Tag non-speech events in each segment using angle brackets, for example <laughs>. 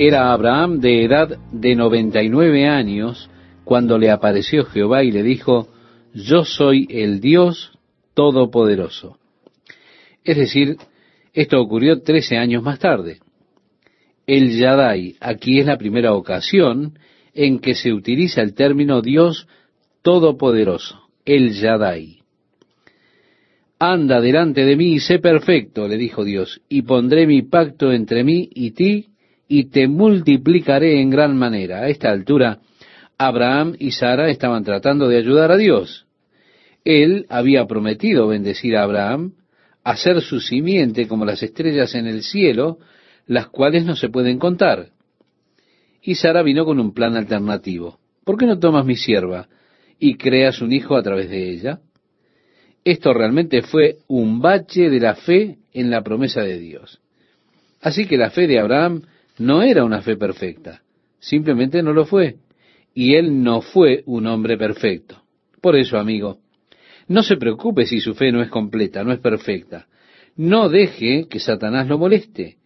Era Abraham de edad de noventa y nueve años cuando le apareció Jehová y le dijo, Yo soy el Dios Todopoderoso. Es decir, esto ocurrió trece años más tarde. El Yadai, aquí es la primera ocasión en que se utiliza el término Dios Todopoderoso, el Yadai. Anda delante de mí y sé perfecto, le dijo Dios, y pondré mi pacto entre mí y ti, y te multiplicaré en gran manera. A esta altura, Abraham y Sara estaban tratando de ayudar a Dios. Él había prometido bendecir a Abraham, hacer su simiente como las estrellas en el cielo, las cuales no se pueden contar. Y Sara vino con un plan alternativo. ¿Por qué no tomas mi sierva y creas un hijo a través de ella? Esto realmente fue un bache de la fe en la promesa de Dios. Así que la fe de Abraham no era una fe perfecta, simplemente no lo fue. Y él no fue un hombre perfecto. Por eso, amigo, no se preocupe si su fe no es completa, no es perfecta. No deje que Satanás lo moleste.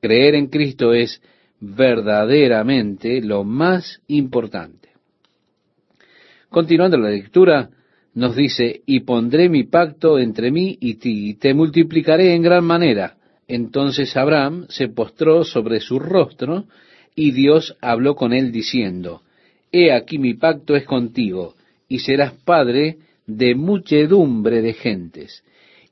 Creer en Cristo es verdaderamente lo más importante. Continuando la lectura, nos dice, y pondré mi pacto entre mí y ti, y te multiplicaré en gran manera. Entonces Abraham se postró sobre su rostro, y Dios habló con él diciendo, He aquí mi pacto es contigo, y serás padre de muchedumbre de gentes.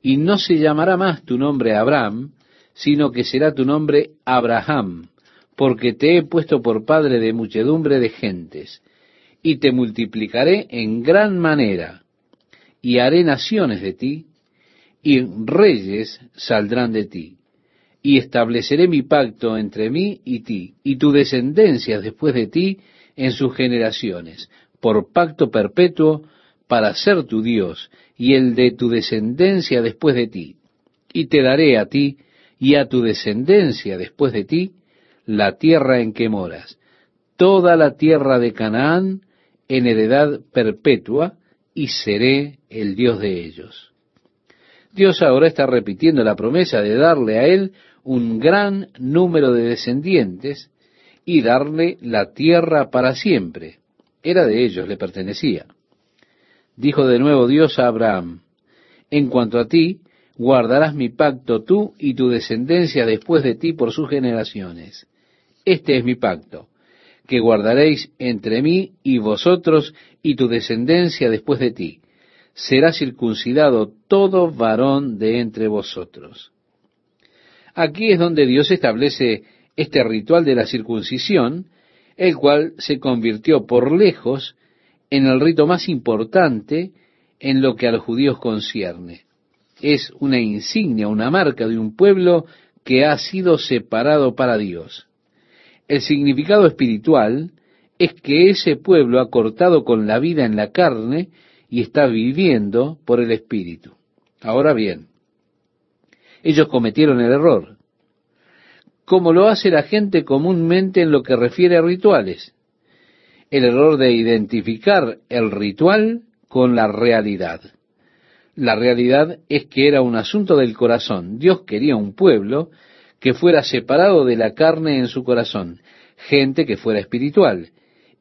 Y no se llamará más tu nombre Abraham, sino que será tu nombre Abraham, porque te he puesto por padre de muchedumbre de gentes, y te multiplicaré en gran manera, y haré naciones de ti, y reyes saldrán de ti, y estableceré mi pacto entre mí y ti, y tu descendencia después de ti en sus generaciones, por pacto perpetuo para ser tu Dios, y el de tu descendencia después de ti, y te daré a ti y a tu descendencia después de ti la tierra en que moras, toda la tierra de Canaán en heredad perpetua, y seré el Dios de ellos. Dios ahora está repitiendo la promesa de darle a él un gran número de descendientes y darle la tierra para siempre. Era de ellos, le pertenecía. Dijo de nuevo Dios a Abraham, en cuanto a ti, guardarás mi pacto tú y tu descendencia después de ti por sus generaciones. Este es mi pacto, que guardaréis entre mí y vosotros y tu descendencia después de ti. Será circuncidado todo varón de entre vosotros. Aquí es donde Dios establece este ritual de la circuncisión, el cual se convirtió por lejos en el rito más importante en lo que a los judíos concierne es una insignia, una marca de un pueblo que ha sido separado para Dios. El significado espiritual es que ese pueblo ha cortado con la vida en la carne y está viviendo por el Espíritu. Ahora bien, ellos cometieron el error, como lo hace la gente comúnmente en lo que refiere a rituales. El error de identificar el ritual con la realidad. La realidad es que era un asunto del corazón. Dios quería un pueblo que fuera separado de la carne en su corazón, gente que fuera espiritual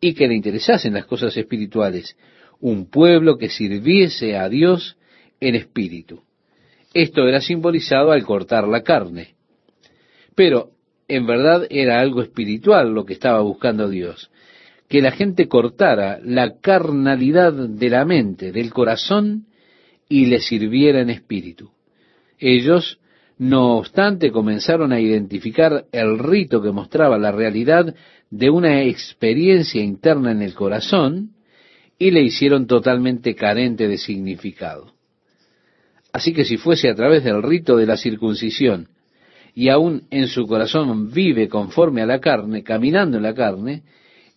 y que le interesasen las cosas espirituales, un pueblo que sirviese a Dios en espíritu. Esto era simbolizado al cortar la carne. Pero en verdad era algo espiritual lo que estaba buscando Dios, que la gente cortara la carnalidad de la mente, del corazón, y le sirviera en espíritu. Ellos, no obstante, comenzaron a identificar el rito que mostraba la realidad de una experiencia interna en el corazón y le hicieron totalmente carente de significado. Así que si fuese a través del rito de la circuncisión y aún en su corazón vive conforme a la carne, caminando en la carne,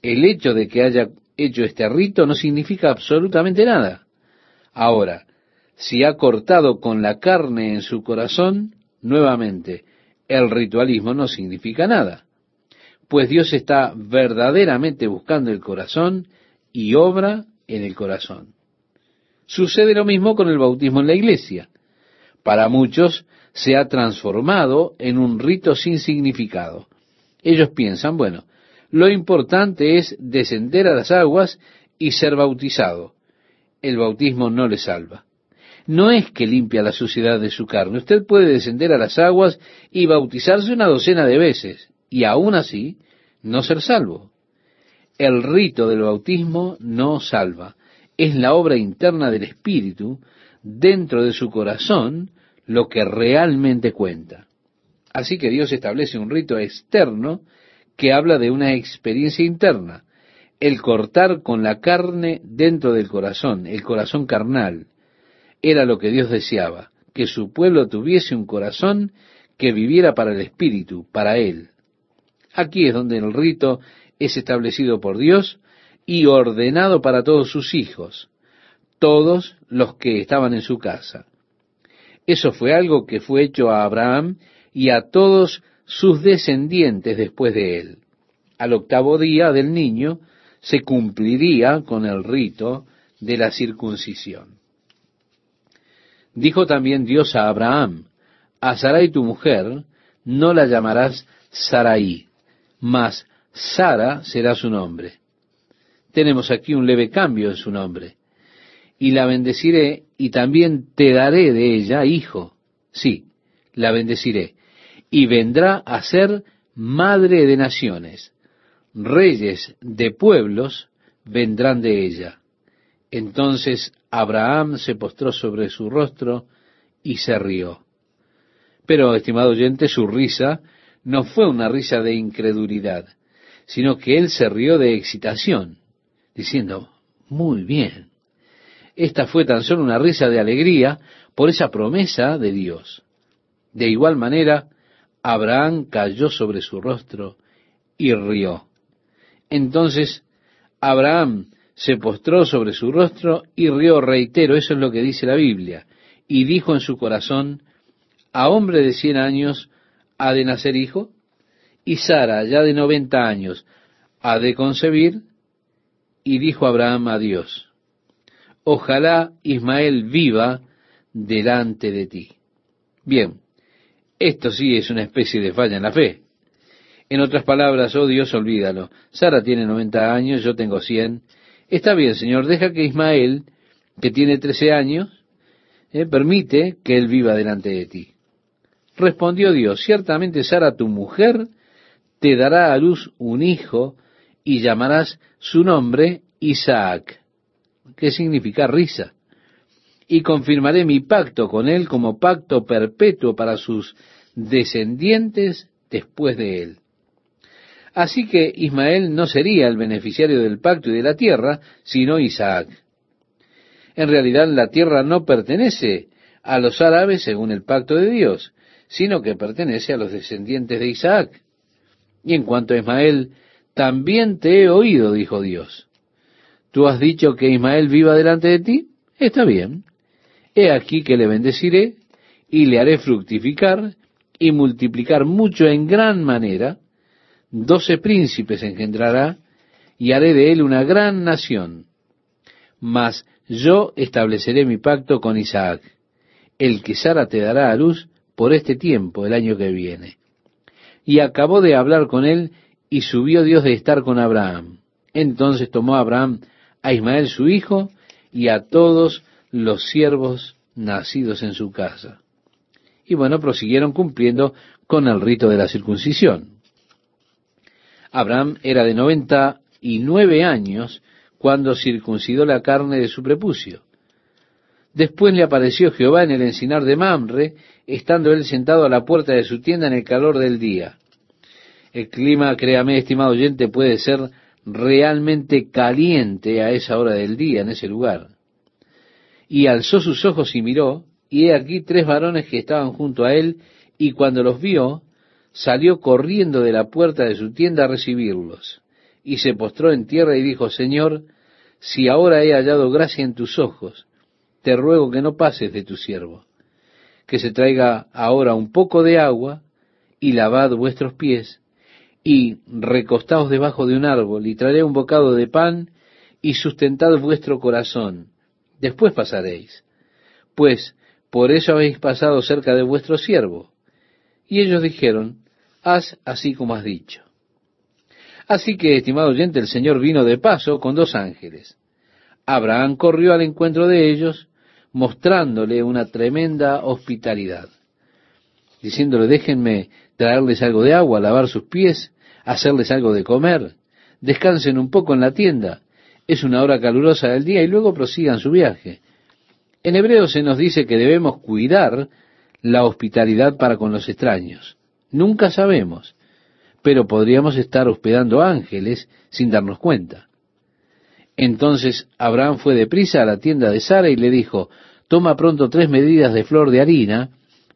el hecho de que haya hecho este rito no significa absolutamente nada. Ahora, si ha cortado con la carne en su corazón, nuevamente, el ritualismo no significa nada, pues Dios está verdaderamente buscando el corazón y obra en el corazón. Sucede lo mismo con el bautismo en la iglesia. Para muchos se ha transformado en un rito sin significado. Ellos piensan, bueno, lo importante es descender a las aguas y ser bautizado. El bautismo no le salva. No es que limpia la suciedad de su carne. Usted puede descender a las aguas y bautizarse una docena de veces y aún así no ser salvo. El rito del bautismo no salva. Es la obra interna del Espíritu dentro de su corazón lo que realmente cuenta. Así que Dios establece un rito externo que habla de una experiencia interna, el cortar con la carne dentro del corazón, el corazón carnal. Era lo que Dios deseaba, que su pueblo tuviese un corazón que viviera para el Espíritu, para Él. Aquí es donde el rito es establecido por Dios y ordenado para todos sus hijos, todos los que estaban en su casa. Eso fue algo que fue hecho a Abraham y a todos sus descendientes después de él. Al octavo día del niño se cumpliría con el rito de la circuncisión. Dijo también Dios a Abraham, a Sarai tu mujer no la llamarás Sarai, mas Sara será su nombre. Tenemos aquí un leve cambio en su nombre. Y la bendeciré y también te daré de ella hijo. Sí, la bendeciré y vendrá a ser madre de naciones. Reyes de pueblos vendrán de ella. Entonces Abraham se postró sobre su rostro y se rió. Pero, estimado oyente, su risa no fue una risa de incredulidad, sino que él se rió de excitación, diciendo, muy bien. Esta fue tan solo una risa de alegría por esa promesa de Dios. De igual manera, Abraham cayó sobre su rostro y rió. Entonces Abraham se postró sobre su rostro y rió, reitero, eso es lo que dice la Biblia, y dijo en su corazón, a hombre de cien años ha de nacer hijo, y Sara, ya de noventa años, ha de concebir, y dijo Abraham a Dios, ojalá Ismael viva delante de ti. Bien, esto sí es una especie de falla en la fe. En otras palabras, oh Dios, olvídalo. Sara tiene 90 años, yo tengo 100. Está bien, Señor, deja que Ismael, que tiene 13 años, eh, permite que él viva delante de ti. Respondió Dios, ciertamente Sara, tu mujer, te dará a luz un hijo y llamarás su nombre Isaac, que significa risa y confirmaré mi pacto con él como pacto perpetuo para sus descendientes después de él. Así que Ismael no sería el beneficiario del pacto y de la tierra, sino Isaac. En realidad la tierra no pertenece a los árabes según el pacto de Dios, sino que pertenece a los descendientes de Isaac. Y en cuanto a Ismael, también te he oído, dijo Dios. ¿Tú has dicho que Ismael viva delante de ti? Está bien. He aquí que le bendeciré y le haré fructificar y multiplicar mucho en gran manera. Doce príncipes engendrará y haré de él una gran nación. Mas yo estableceré mi pacto con Isaac, el que Sara te dará a luz por este tiempo, el año que viene. Y acabó de hablar con él y subió Dios de estar con Abraham. Entonces tomó Abraham a Ismael su hijo y a todos los siervos nacidos en su casa. Y bueno, prosiguieron cumpliendo con el rito de la circuncisión. Abraham era de noventa y nueve años cuando circuncidó la carne de su prepucio. Después le apareció Jehová en el encinar de Mamre, estando él sentado a la puerta de su tienda en el calor del día. El clima, créame, estimado oyente, puede ser realmente caliente a esa hora del día en ese lugar. Y alzó sus ojos y miró, y he aquí tres varones que estaban junto a él, y cuando los vio, salió corriendo de la puerta de su tienda a recibirlos, y se postró en tierra y dijo, Señor, si ahora he hallado gracia en tus ojos, te ruego que no pases de tu siervo, que se traiga ahora un poco de agua, y lavad vuestros pies, y recostaos debajo de un árbol, y traeré un bocado de pan, y sustentad vuestro corazón, después pasaréis. Pues por eso habéis pasado cerca de vuestro siervo. Y ellos dijeron, haz así como has dicho. Así que, estimado oyente, el Señor vino de paso con dos ángeles. Abraham corrió al encuentro de ellos, mostrándole una tremenda hospitalidad, diciéndole, déjenme traerles algo de agua, lavar sus pies, hacerles algo de comer, descansen un poco en la tienda, es una hora calurosa del día y luego prosigan su viaje. En hebreo se nos dice que debemos cuidar la hospitalidad para con los extraños. Nunca sabemos, pero podríamos estar hospedando ángeles sin darnos cuenta. Entonces Abraham fue deprisa a la tienda de Sara y le dijo, toma pronto tres medidas de flor de harina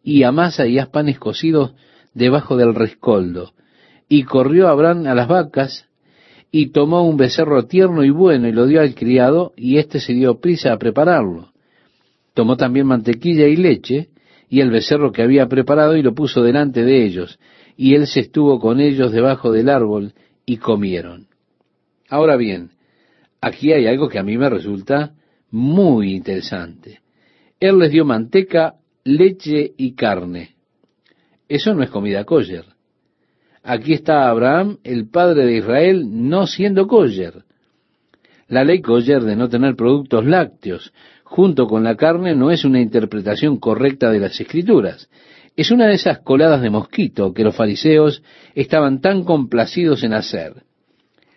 y amasa y haz panes cocidos debajo del rescoldo. Y corrió Abraham a las vacas y tomó un becerro tierno y bueno y lo dio al criado y éste se dio prisa a prepararlo. Tomó también mantequilla y leche y el becerro que había preparado y lo puso delante de ellos y él se estuvo con ellos debajo del árbol y comieron. Ahora bien, aquí hay algo que a mí me resulta muy interesante. Él les dio manteca, leche y carne. Eso no es comida kosher. Aquí está Abraham, el padre de Israel, no siendo kosher. La ley kosher de no tener productos lácteos junto con la carne no es una interpretación correcta de las escrituras. Es una de esas coladas de mosquito que los fariseos estaban tan complacidos en hacer.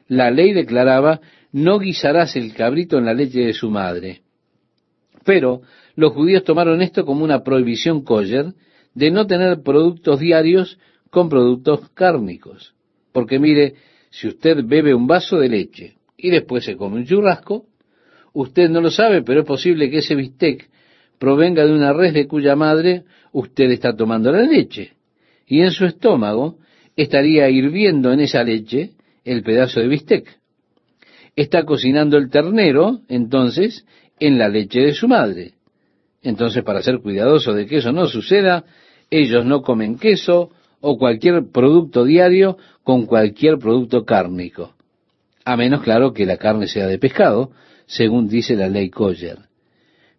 La ley declaraba, no guisarás el cabrito en la leche de su madre. Pero los judíos tomaron esto como una prohibición kosher de no tener productos diarios con productos cárnicos. Porque mire, si usted bebe un vaso de leche y después se come un churrasco, usted no lo sabe, pero es posible que ese bistec provenga de una res de cuya madre usted está tomando la leche. Y en su estómago estaría hirviendo en esa leche el pedazo de bistec. Está cocinando el ternero, entonces, en la leche de su madre. Entonces, para ser cuidadoso de que eso no suceda, ellos no comen queso o cualquier producto diario con cualquier producto cárnico. A menos, claro, que la carne sea de pescado, según dice la ley Koyer.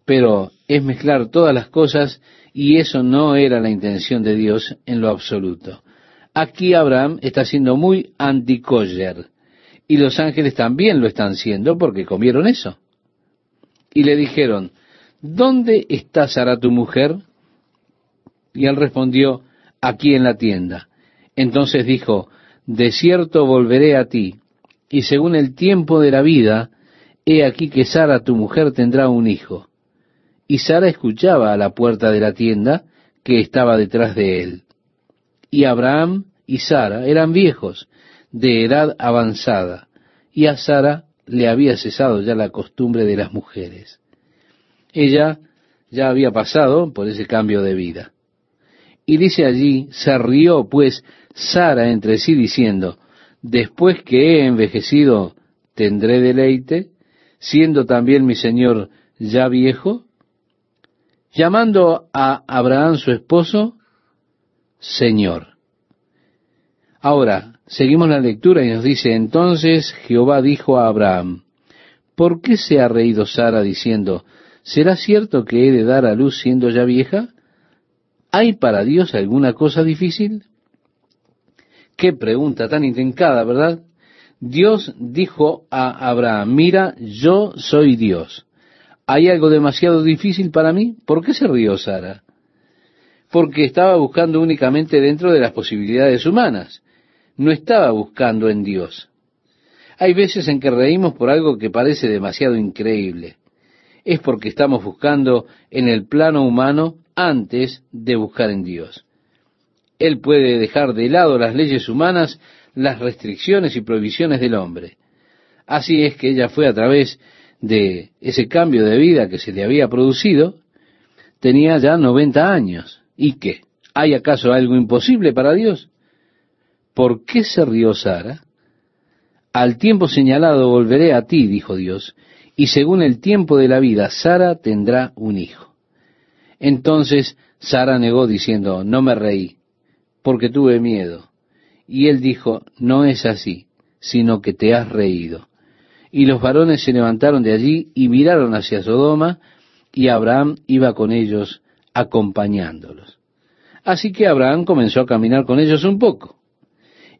Pero es mezclar todas las cosas y eso no era la intención de Dios en lo absoluto. Aquí Abraham está siendo muy anti y los ángeles también lo están siendo porque comieron eso. Y le dijeron, ¿dónde está Sara tu mujer? Y él respondió, aquí en la tienda. Entonces dijo, de cierto volveré a ti, y según el tiempo de la vida, he aquí que Sara tu mujer tendrá un hijo. Y Sara escuchaba a la puerta de la tienda que estaba detrás de él. Y Abraham y Sara eran viejos, de edad avanzada, y a Sara le había cesado ya la costumbre de las mujeres. Ella ya había pasado por ese cambio de vida. Y dice allí, se rió pues Sara entre sí diciendo, después que he envejecido, ¿tendré deleite? Siendo también mi señor ya viejo, llamando a Abraham su esposo, Señor. Ahora, seguimos la lectura y nos dice, entonces Jehová dijo a Abraham, ¿por qué se ha reído Sara diciendo, ¿será cierto que he de dar a luz siendo ya vieja? ¿Hay para Dios alguna cosa difícil? Qué pregunta tan intrincada, ¿verdad? Dios dijo a Abraham, mira, yo soy Dios. ¿Hay algo demasiado difícil para mí? ¿Por qué se rió Sara? Porque estaba buscando únicamente dentro de las posibilidades humanas. No estaba buscando en Dios. Hay veces en que reímos por algo que parece demasiado increíble. Es porque estamos buscando en el plano humano antes de buscar en Dios. Él puede dejar de lado las leyes humanas, las restricciones y prohibiciones del hombre. Así es que ella fue a través de ese cambio de vida que se le había producido, tenía ya 90 años. ¿Y qué? ¿Hay acaso algo imposible para Dios? ¿Por qué se rió Sara? Al tiempo señalado volveré a ti, dijo Dios, y según el tiempo de la vida, Sara tendrá un hijo. Entonces Sara negó diciendo, no me reí, porque tuve miedo. Y él dijo, no es así, sino que te has reído. Y los varones se levantaron de allí y miraron hacia Sodoma, y Abraham iba con ellos acompañándolos. Así que Abraham comenzó a caminar con ellos un poco.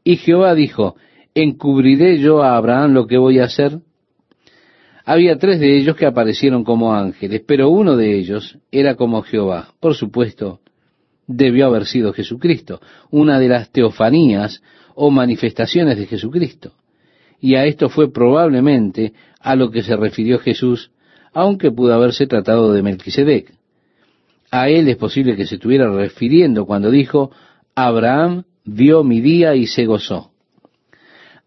Y Jehová dijo, ¿encubriré yo a Abraham lo que voy a hacer? Había tres de ellos que aparecieron como ángeles, pero uno de ellos era como Jehová. Por supuesto, debió haber sido Jesucristo, una de las teofanías o manifestaciones de Jesucristo. Y a esto fue probablemente a lo que se refirió Jesús, aunque pudo haberse tratado de Melquisedec. A él es posible que se estuviera refiriendo cuando dijo, Abraham vio mi día y se gozó.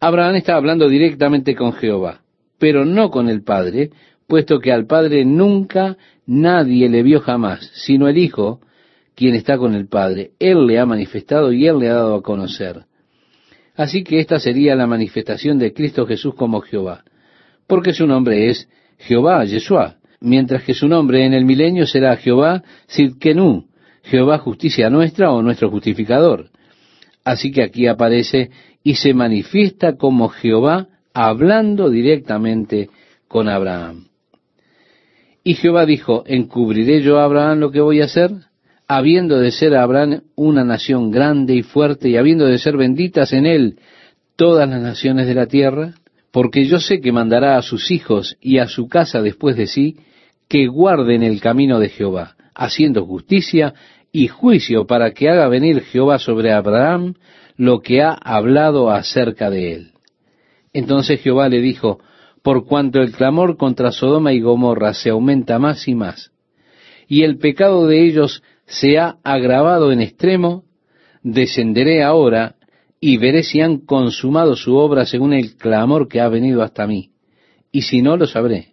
Abraham estaba hablando directamente con Jehová, pero no con el Padre, puesto que al Padre nunca nadie le vio jamás, sino el Hijo, quien está con el Padre. Él le ha manifestado y Él le ha dado a conocer. Así que esta sería la manifestación de Cristo Jesús como Jehová, porque su nombre es Jehová, Yeshua, mientras que su nombre en el milenio será Jehová Sidkenu, Jehová justicia nuestra o nuestro justificador. Así que aquí aparece y se manifiesta como Jehová hablando directamente con Abraham. Y Jehová dijo, ¿encubriré yo a Abraham lo que voy a hacer? habiendo de ser Abraham una nación grande y fuerte, y habiendo de ser benditas en él todas las naciones de la tierra, porque yo sé que mandará a sus hijos y a su casa después de sí, que guarden el camino de Jehová, haciendo justicia y juicio para que haga venir Jehová sobre Abraham lo que ha hablado acerca de él. Entonces Jehová le dijo, por cuanto el clamor contra Sodoma y Gomorra se aumenta más y más, y el pecado de ellos se ha agravado en extremo, descenderé ahora y veré si han consumado su obra según el clamor que ha venido hasta mí, y si no lo sabré.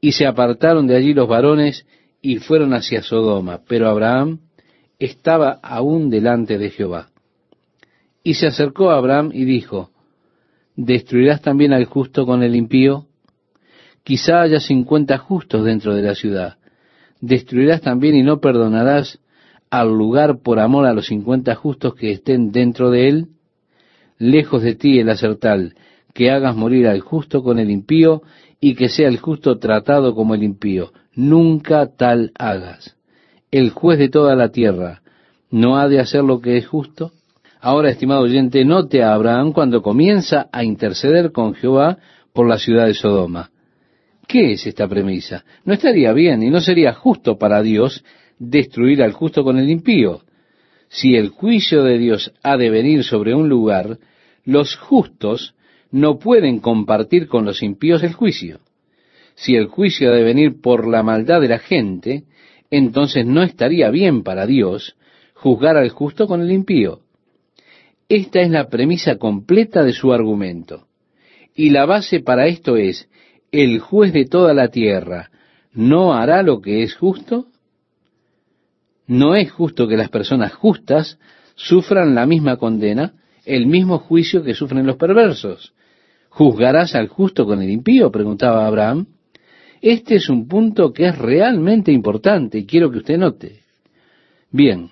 Y se apartaron de allí los varones y fueron hacia Sodoma, pero Abraham estaba aún delante de Jehová. Y se acercó a Abraham y dijo, ¿Destruirás también al justo con el impío? Quizá haya cincuenta justos dentro de la ciudad destruirás también y no perdonarás al lugar por amor a los cincuenta justos que estén dentro de él? Lejos de ti el hacer tal, que hagas morir al justo con el impío y que sea el justo tratado como el impío. Nunca tal hagas. El juez de toda la tierra no ha de hacer lo que es justo. Ahora, estimado oyente, note a Abraham cuando comienza a interceder con Jehová por la ciudad de Sodoma. ¿Qué es esta premisa? No estaría bien y no sería justo para Dios destruir al justo con el impío. Si el juicio de Dios ha de venir sobre un lugar, los justos no pueden compartir con los impíos el juicio. Si el juicio ha de venir por la maldad de la gente, entonces no estaría bien para Dios juzgar al justo con el impío. Esta es la premisa completa de su argumento. Y la base para esto es el juez de toda la tierra no hará lo que es justo? ¿No es justo que las personas justas sufran la misma condena, el mismo juicio que sufren los perversos? ¿Juzgarás al justo con el impío? preguntaba Abraham. Este es un punto que es realmente importante y quiero que usted note. Bien,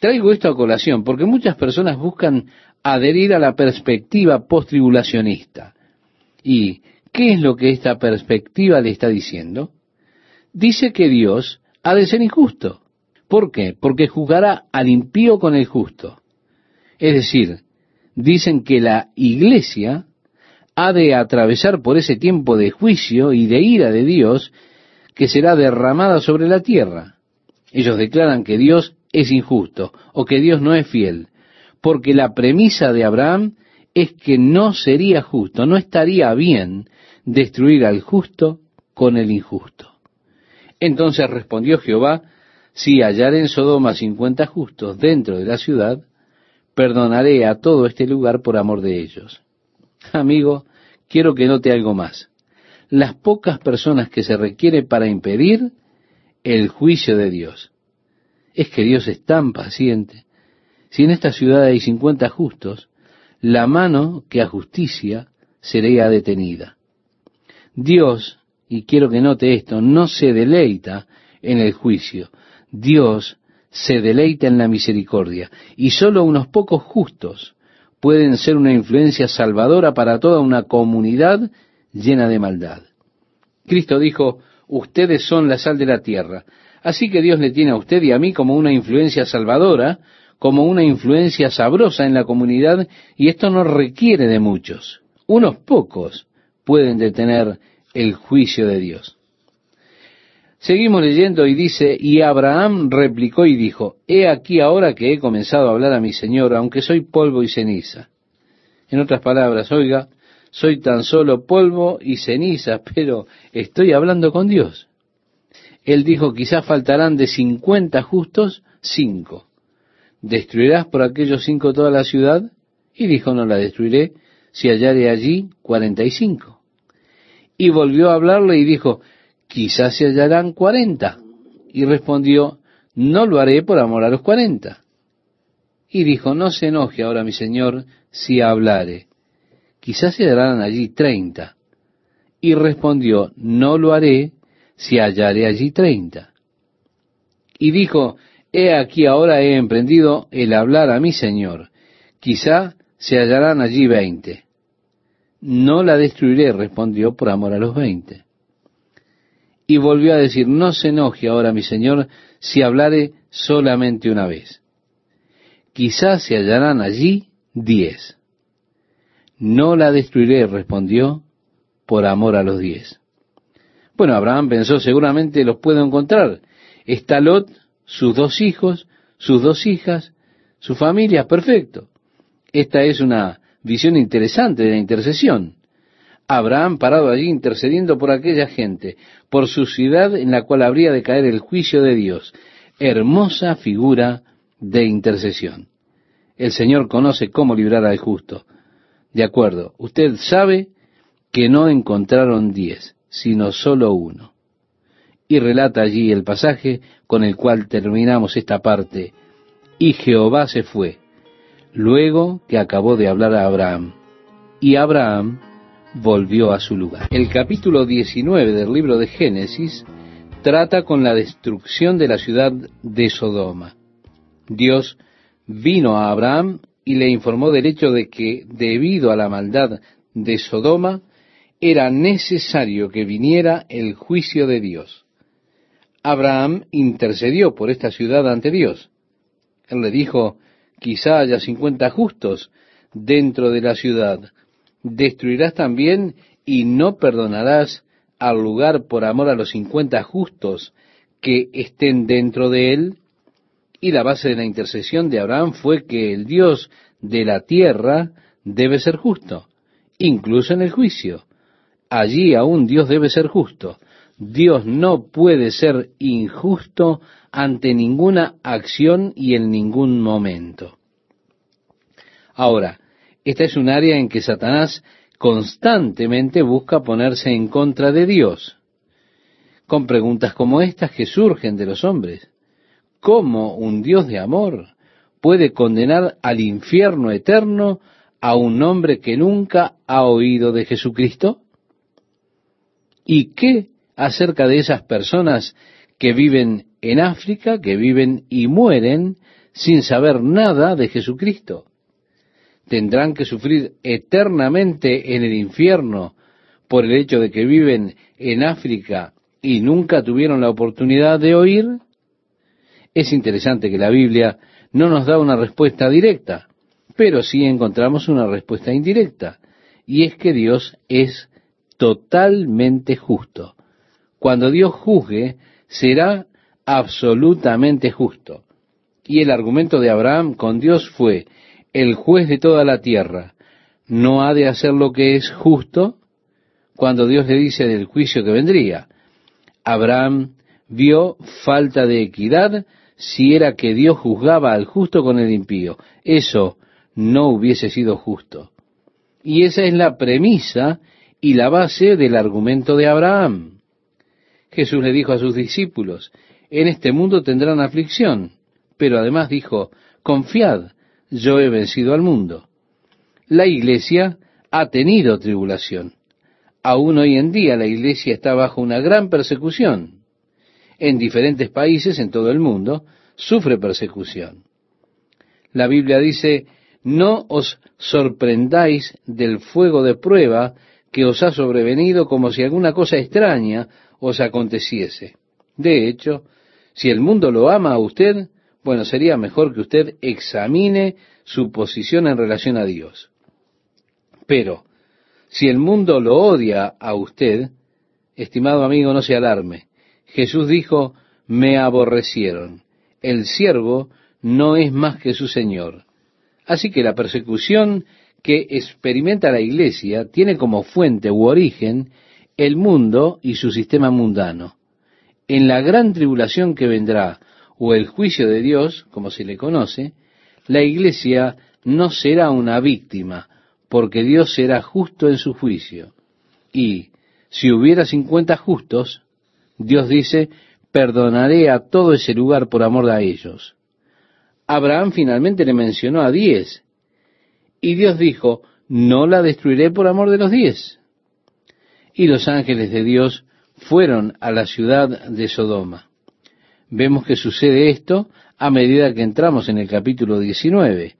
traigo esto a colación porque muchas personas buscan adherir a la perspectiva post-tribulacionista. Y ¿Qué es lo que esta perspectiva le está diciendo? Dice que Dios ha de ser injusto. ¿Por qué? Porque juzgará al impío con el justo. Es decir, dicen que la iglesia ha de atravesar por ese tiempo de juicio y de ira de Dios que será derramada sobre la tierra. Ellos declaran que Dios es injusto o que Dios no es fiel, porque la premisa de Abraham es que no sería justo, no estaría bien destruir al justo con el injusto. Entonces respondió Jehová, si hallare en Sodoma cincuenta justos dentro de la ciudad, perdonaré a todo este lugar por amor de ellos. Amigo, quiero que note algo más. Las pocas personas que se requiere para impedir el juicio de Dios. Es que Dios es tan paciente. Si en esta ciudad hay cincuenta justos, la mano que a justicia sería detenida. Dios, y quiero que note esto, no se deleita en el juicio. Dios se deleita en la misericordia. Y solo unos pocos justos pueden ser una influencia salvadora para toda una comunidad llena de maldad. Cristo dijo, ustedes son la sal de la tierra. Así que Dios le tiene a usted y a mí como una influencia salvadora como una influencia sabrosa en la comunidad y esto no requiere de muchos. Unos pocos pueden detener el juicio de Dios. Seguimos leyendo y dice, y Abraham replicó y dijo, he aquí ahora que he comenzado a hablar a mi Señor, aunque soy polvo y ceniza. En otras palabras, oiga, soy tan solo polvo y ceniza, <laughs> pero estoy hablando con Dios. Él dijo, quizás faltarán de cincuenta justos, cinco. ¿Destruirás por aquellos cinco toda la ciudad? Y dijo, no la destruiré si hallare allí cuarenta y cinco. Y volvió a hablarle y dijo, quizás se hallarán cuarenta. Y respondió, no lo haré por amor a los cuarenta. Y dijo, no se enoje ahora mi señor si hablare. Quizás se hallarán allí treinta. Y respondió, no lo haré si hallare allí treinta. Y dijo, he aquí ahora he emprendido el hablar a mi señor. Quizá se hallarán allí veinte. No la destruiré, respondió, por amor a los veinte. Y volvió a decir, no se enoje ahora mi señor si hablare solamente una vez. Quizás se hallarán allí diez. No la destruiré, respondió, por amor a los diez. Bueno, Abraham pensó, seguramente los puedo encontrar. Está Lot, sus dos hijos, sus dos hijas, su familia, perfecto. Esta es una visión interesante de la intercesión. Abraham parado allí intercediendo por aquella gente, por su ciudad en la cual habría de caer el juicio de Dios. Hermosa figura de intercesión. El Señor conoce cómo librar al justo. De acuerdo, usted sabe que no encontraron diez, sino solo uno. Y relata allí el pasaje con el cual terminamos esta parte. Y Jehová se fue, luego que acabó de hablar a Abraham. Y Abraham volvió a su lugar. El capítulo 19 del libro de Génesis trata con la destrucción de la ciudad de Sodoma. Dios vino a Abraham y le informó del hecho de que debido a la maldad de Sodoma era necesario que viniera el juicio de Dios. Abraham intercedió por esta ciudad ante Dios. Él le dijo, quizá haya cincuenta justos dentro de la ciudad, destruirás también y no perdonarás al lugar por amor a los cincuenta justos que estén dentro de él? Y la base de la intercesión de Abraham fue que el Dios de la tierra debe ser justo, incluso en el juicio. Allí aún Dios debe ser justo. Dios no puede ser injusto ante ninguna acción y en ningún momento. Ahora, esta es un área en que Satanás constantemente busca ponerse en contra de Dios, con preguntas como estas que surgen de los hombres. ¿Cómo un Dios de amor puede condenar al infierno eterno a un hombre que nunca ha oído de Jesucristo? ¿Y qué acerca de esas personas que viven en África, que viven y mueren sin saber nada de Jesucristo? tendrán que sufrir eternamente en el infierno por el hecho de que viven en África y nunca tuvieron la oportunidad de oír? Es interesante que la Biblia no nos da una respuesta directa, pero sí encontramos una respuesta indirecta, y es que Dios es totalmente justo. Cuando Dios juzgue, será absolutamente justo. Y el argumento de Abraham con Dios fue, el juez de toda la tierra, no ha de hacer lo que es justo cuando Dios le dice del juicio que vendría. Abraham vio falta de equidad si era que Dios juzgaba al justo con el impío. Eso no hubiese sido justo. Y esa es la premisa y la base del argumento de Abraham. Jesús le dijo a sus discípulos, en este mundo tendrán aflicción, pero además dijo, confiad, yo he vencido al mundo. La iglesia ha tenido tribulación. Aún hoy en día la iglesia está bajo una gran persecución. En diferentes países en todo el mundo sufre persecución. La Biblia dice, no os sorprendáis del fuego de prueba que os ha sobrevenido como si alguna cosa extraña os aconteciese. De hecho, si el mundo lo ama a usted, bueno, sería mejor que usted examine su posición en relación a Dios. Pero, si el mundo lo odia a usted, estimado amigo, no se alarme. Jesús dijo, me aborrecieron. El siervo no es más que su Señor. Así que la persecución que experimenta la iglesia tiene como fuente u origen el mundo y su sistema mundano. En la gran tribulación que vendrá, o el juicio de Dios, como se le conoce, la iglesia no será una víctima, porque Dios será justo en su juicio. Y si hubiera cincuenta justos, Dios dice, perdonaré a todo ese lugar por amor a ellos. Abraham finalmente le mencionó a diez, y Dios dijo, no la destruiré por amor de los diez. Y los ángeles de Dios fueron a la ciudad de Sodoma. Vemos que sucede esto a medida que entramos en el capítulo 19,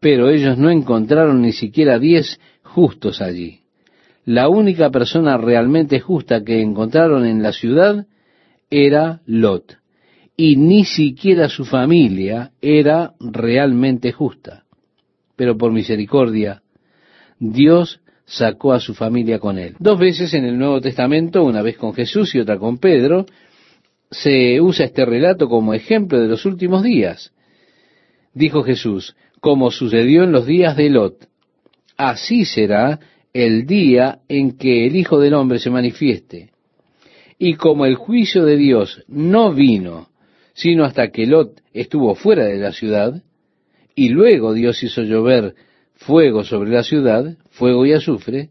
pero ellos no encontraron ni siquiera diez justos allí. La única persona realmente justa que encontraron en la ciudad era Lot, y ni siquiera su familia era realmente justa. Pero por misericordia, Dios sacó a su familia con él. Dos veces en el Nuevo Testamento, una vez con Jesús y otra con Pedro, se usa este relato como ejemplo de los últimos días. Dijo Jesús, como sucedió en los días de Lot, así será el día en que el Hijo del Hombre se manifieste. Y como el juicio de Dios no vino, sino hasta que Lot estuvo fuera de la ciudad, y luego Dios hizo llover fuego sobre la ciudad, fuego y azufre,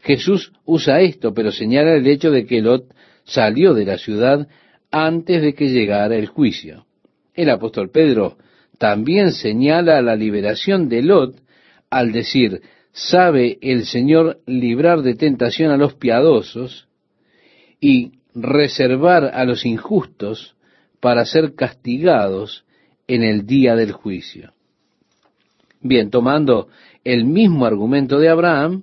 Jesús usa esto, pero señala el hecho de que Lot salió de la ciudad antes de que llegara el juicio. El apóstol Pedro también señala la liberación de Lot al decir, sabe el Señor librar de tentación a los piadosos y reservar a los injustos para ser castigados en el día del juicio. Bien, tomando el mismo argumento de Abraham,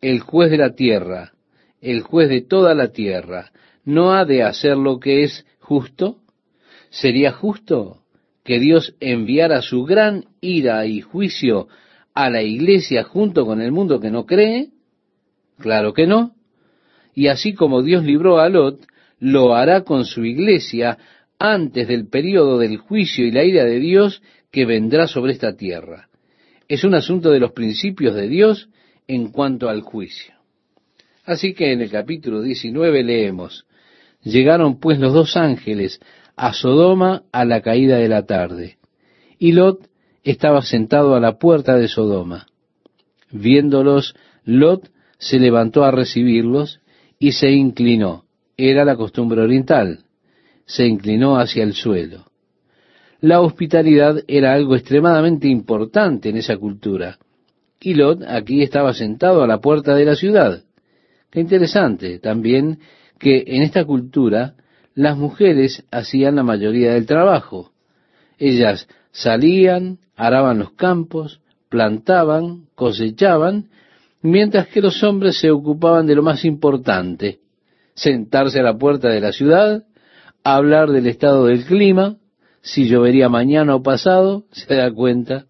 el juez de la tierra, el juez de toda la tierra, no ha de hacer lo que es justo? ¿Sería justo que Dios enviara su gran ira y juicio a la iglesia junto con el mundo que no cree? Claro que no. Y así como Dios libró a Lot, lo hará con su iglesia antes del período del juicio y la ira de Dios que vendrá sobre esta tierra. Es un asunto de los principios de Dios en cuanto al juicio. Así que en el capítulo 19 leemos, llegaron pues los dos ángeles a Sodoma a la caída de la tarde, y Lot estaba sentado a la puerta de Sodoma. Viéndolos, Lot se levantó a recibirlos y se inclinó. Era la costumbre oriental. Se inclinó hacia el suelo. La hospitalidad era algo extremadamente importante en esa cultura. Y Lot aquí estaba sentado a la puerta de la ciudad. Qué interesante también que en esta cultura las mujeres hacían la mayoría del trabajo. Ellas salían, araban los campos, plantaban, cosechaban, mientras que los hombres se ocupaban de lo más importante, sentarse a la puerta de la ciudad, hablar del estado del clima, si llovería mañana o pasado, se da cuenta.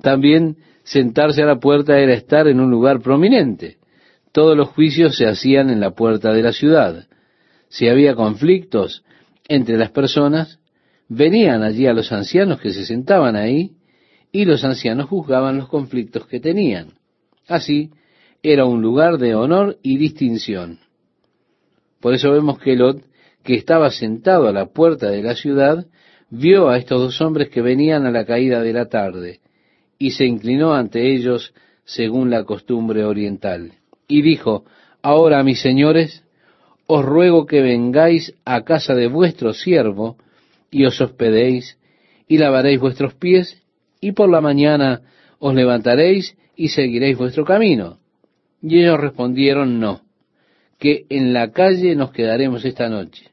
También sentarse a la puerta era estar en un lugar prominente. Todos los juicios se hacían en la puerta de la ciudad. Si había conflictos entre las personas, venían allí a los ancianos que se sentaban ahí y los ancianos juzgaban los conflictos que tenían. Así, era un lugar de honor y distinción. Por eso vemos que Lot, que estaba sentado a la puerta de la ciudad, vio a estos dos hombres que venían a la caída de la tarde, y se inclinó ante ellos según la costumbre oriental. Y dijo, Ahora, mis señores, os ruego que vengáis a casa de vuestro siervo, y os hospedéis, y lavaréis vuestros pies, y por la mañana os levantaréis y seguiréis vuestro camino. Y ellos respondieron, no, que en la calle nos quedaremos esta noche.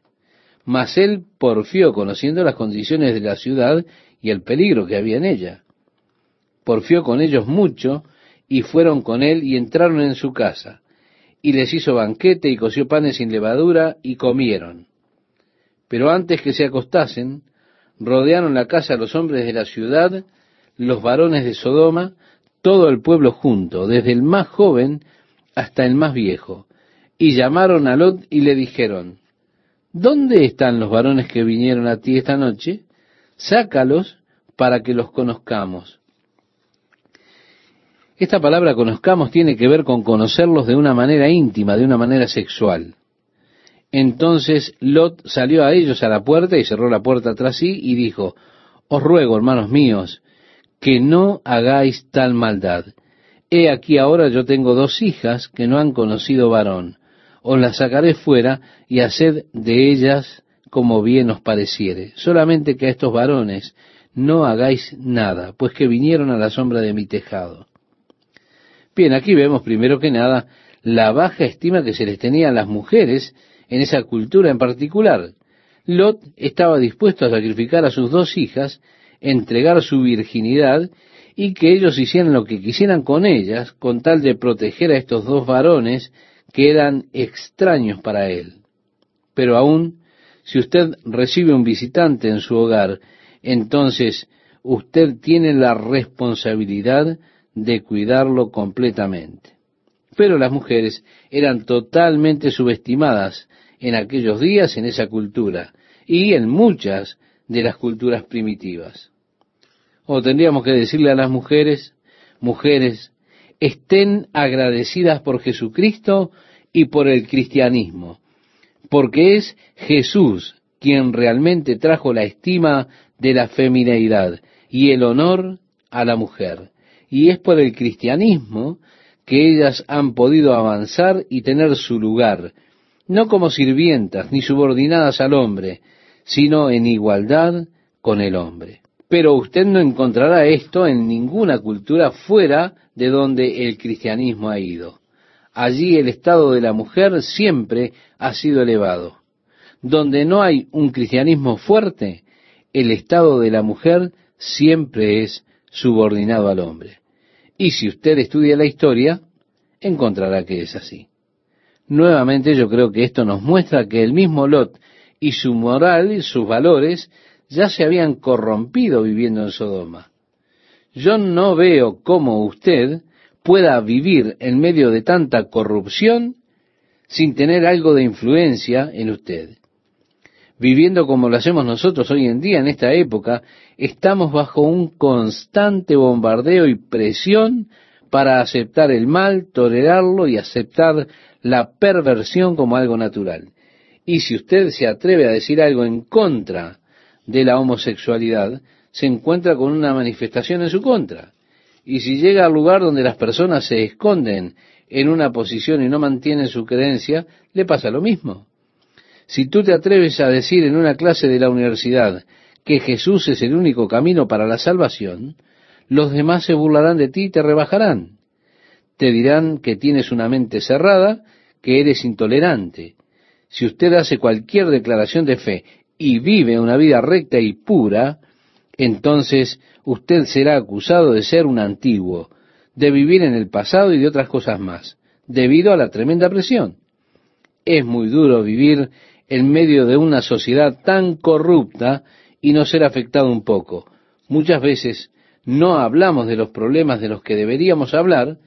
Mas él porfió, conociendo las condiciones de la ciudad y el peligro que había en ella. Porfió con ellos mucho, y fueron con él y entraron en su casa. Y les hizo banquete y coció panes sin levadura y comieron. Pero antes que se acostasen, rodearon la casa los hombres de la ciudad, los varones de Sodoma, todo el pueblo junto, desde el más joven hasta el más viejo, y llamaron a Lot y le dijeron, ¿dónde están los varones que vinieron a ti esta noche? Sácalos para que los conozcamos. Esta palabra conozcamos tiene que ver con conocerlos de una manera íntima, de una manera sexual. Entonces Lot salió a ellos a la puerta y cerró la puerta tras sí y dijo, Os ruego, hermanos míos, que no hagáis tal maldad. He aquí ahora yo tengo dos hijas que no han conocido varón. Os las sacaré fuera y haced de ellas como bien os pareciere. Solamente que a estos varones no hagáis nada, pues que vinieron a la sombra de mi tejado. Bien, aquí vemos primero que nada la baja estima que se les tenía a las mujeres en esa cultura en particular. Lot estaba dispuesto a sacrificar a sus dos hijas, entregar su virginidad y que ellos hicieran lo que quisieran con ellas, con tal de proteger a estos dos varones que eran extraños para él. Pero aún, si usted recibe un visitante en su hogar, entonces usted tiene la responsabilidad de cuidarlo completamente. Pero las mujeres eran totalmente subestimadas en aquellos días en esa cultura y en muchas de las culturas primitivas. O tendríamos que decirle a las mujeres, mujeres, estén agradecidas por Jesucristo y por el cristianismo, porque es Jesús quien realmente trajo la estima de la femineidad y el honor a la mujer y es por el cristianismo que ellas han podido avanzar y tener su lugar, no como sirvientas ni subordinadas al hombre, sino en igualdad con el hombre. Pero usted no encontrará esto en ninguna cultura fuera de donde el cristianismo ha ido. Allí el estado de la mujer siempre ha sido elevado. Donde no hay un cristianismo fuerte, el estado de la mujer siempre es subordinado al hombre. Y si usted estudia la historia, encontrará que es así. Nuevamente yo creo que esto nos muestra que el mismo Lot y su moral y sus valores ya se habían corrompido viviendo en Sodoma. Yo no veo cómo usted pueda vivir en medio de tanta corrupción sin tener algo de influencia en usted viviendo como lo hacemos nosotros hoy en día, en esta época, estamos bajo un constante bombardeo y presión para aceptar el mal, tolerarlo y aceptar la perversión como algo natural. Y si usted se atreve a decir algo en contra de la homosexualidad, se encuentra con una manifestación en su contra. Y si llega al lugar donde las personas se esconden en una posición y no mantienen su creencia, le pasa lo mismo. Si tú te atreves a decir en una clase de la universidad que Jesús es el único camino para la salvación, los demás se burlarán de ti y te rebajarán. Te dirán que tienes una mente cerrada, que eres intolerante. Si usted hace cualquier declaración de fe y vive una vida recta y pura, entonces usted será acusado de ser un antiguo, de vivir en el pasado y de otras cosas más, debido a la tremenda presión. Es muy duro vivir en medio de una sociedad tan corrupta y no ser afectado un poco. Muchas veces no hablamos de los problemas de los que deberíamos hablar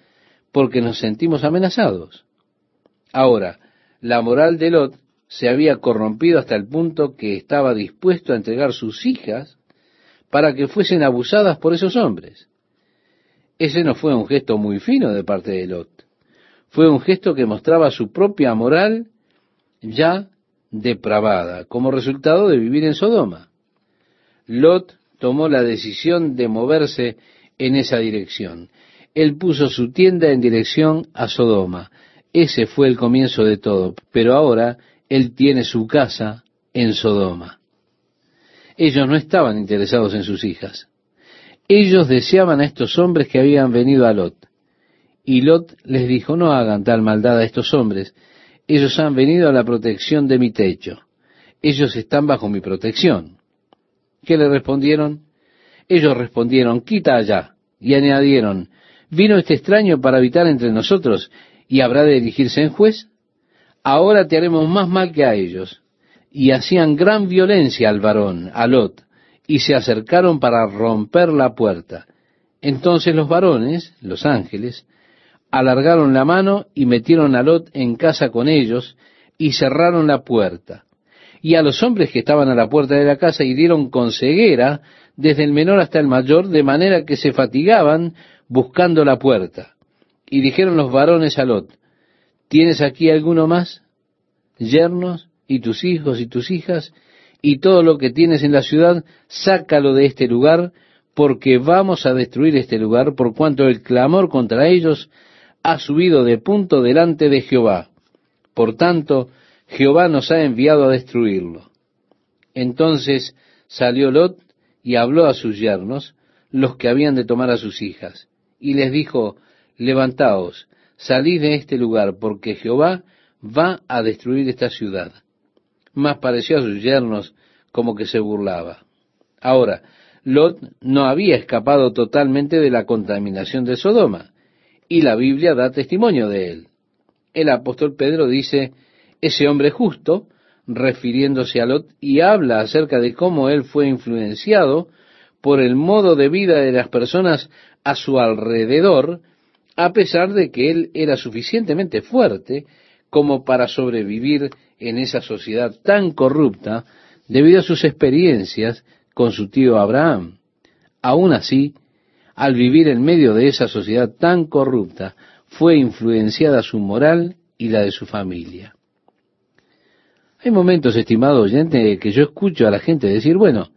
porque nos sentimos amenazados. Ahora, la moral de Lot se había corrompido hasta el punto que estaba dispuesto a entregar sus hijas para que fuesen abusadas por esos hombres. Ese no fue un gesto muy fino de parte de Lot. Fue un gesto que mostraba su propia moral ya depravada como resultado de vivir en Sodoma. Lot tomó la decisión de moverse en esa dirección. Él puso su tienda en dirección a Sodoma. Ese fue el comienzo de todo, pero ahora él tiene su casa en Sodoma. Ellos no estaban interesados en sus hijas. Ellos deseaban a estos hombres que habían venido a Lot. Y Lot les dijo, no hagan tal maldad a estos hombres, ellos han venido a la protección de mi techo. Ellos están bajo mi protección. ¿Qué le respondieron? Ellos respondieron, quita allá. Y añadieron, ¿vino este extraño para habitar entre nosotros y habrá de dirigirse en juez? Ahora te haremos más mal que a ellos. Y hacían gran violencia al varón, a Lot, y se acercaron para romper la puerta. Entonces los varones, los ángeles, alargaron la mano y metieron a Lot en casa con ellos y cerraron la puerta. Y a los hombres que estaban a la puerta de la casa hirieron con ceguera desde el menor hasta el mayor, de manera que se fatigaban buscando la puerta. Y dijeron los varones a Lot, ¿tienes aquí alguno más? Yernos y tus hijos y tus hijas y todo lo que tienes en la ciudad, sácalo de este lugar, porque vamos a destruir este lugar, por cuanto el clamor contra ellos ha subido de punto delante de Jehová. Por tanto, Jehová nos ha enviado a destruirlo. Entonces salió Lot y habló a sus yernos, los que habían de tomar a sus hijas, y les dijo, levantaos, salid de este lugar, porque Jehová va a destruir esta ciudad. Mas pareció a sus yernos como que se burlaba. Ahora, Lot no había escapado totalmente de la contaminación de Sodoma, y la Biblia da testimonio de él. El apóstol Pedro dice, ese hombre justo, refiriéndose a Lot, y habla acerca de cómo él fue influenciado por el modo de vida de las personas a su alrededor, a pesar de que él era suficientemente fuerte como para sobrevivir en esa sociedad tan corrupta debido a sus experiencias con su tío Abraham. Aún así, al vivir en medio de esa sociedad tan corrupta, fue influenciada su moral y la de su familia. Hay momentos, estimado oyente, que yo escucho a la gente decir, bueno,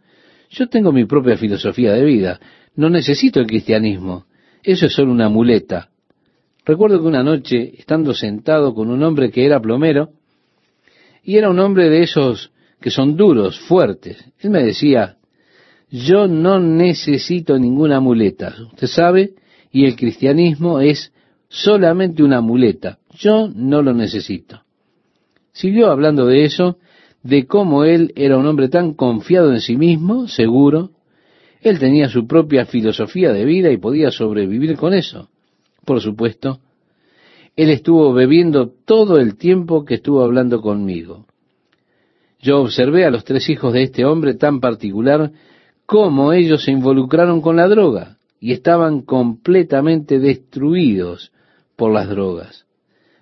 yo tengo mi propia filosofía de vida, no necesito el cristianismo, eso es solo una muleta. Recuerdo que una noche, estando sentado con un hombre que era plomero, y era un hombre de esos que son duros, fuertes, él me decía, yo no necesito ninguna muleta, usted sabe, y el cristianismo es solamente una muleta, yo no lo necesito. Siguió hablando de eso, de cómo él era un hombre tan confiado en sí mismo, seguro, él tenía su propia filosofía de vida y podía sobrevivir con eso. Por supuesto, él estuvo bebiendo todo el tiempo que estuvo hablando conmigo. Yo observé a los tres hijos de este hombre tan particular cómo ellos se involucraron con la droga y estaban completamente destruidos por las drogas.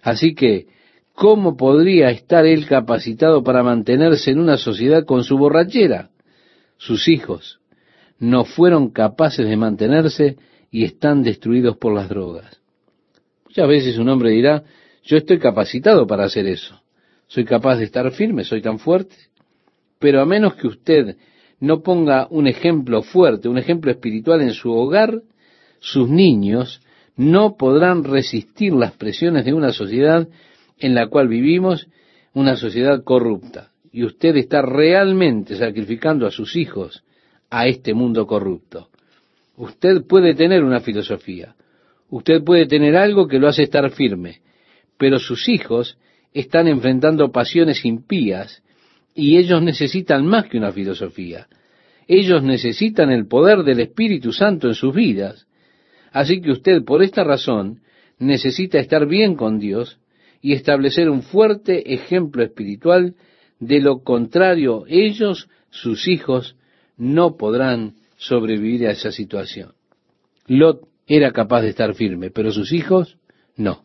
Así que, ¿cómo podría estar él capacitado para mantenerse en una sociedad con su borrachera? Sus hijos no fueron capaces de mantenerse y están destruidos por las drogas. Muchas veces un hombre dirá, yo estoy capacitado para hacer eso, soy capaz de estar firme, soy tan fuerte, pero a menos que usted no ponga un ejemplo fuerte, un ejemplo espiritual en su hogar, sus niños no podrán resistir las presiones de una sociedad en la cual vivimos, una sociedad corrupta. Y usted está realmente sacrificando a sus hijos a este mundo corrupto. Usted puede tener una filosofía, usted puede tener algo que lo hace estar firme, pero sus hijos están enfrentando pasiones impías y ellos necesitan más que una filosofía. Ellos necesitan el poder del Espíritu Santo en sus vidas. Así que usted, por esta razón, necesita estar bien con Dios y establecer un fuerte ejemplo espiritual. De lo contrario, ellos, sus hijos, no podrán sobrevivir a esa situación. Lot era capaz de estar firme, pero sus hijos no.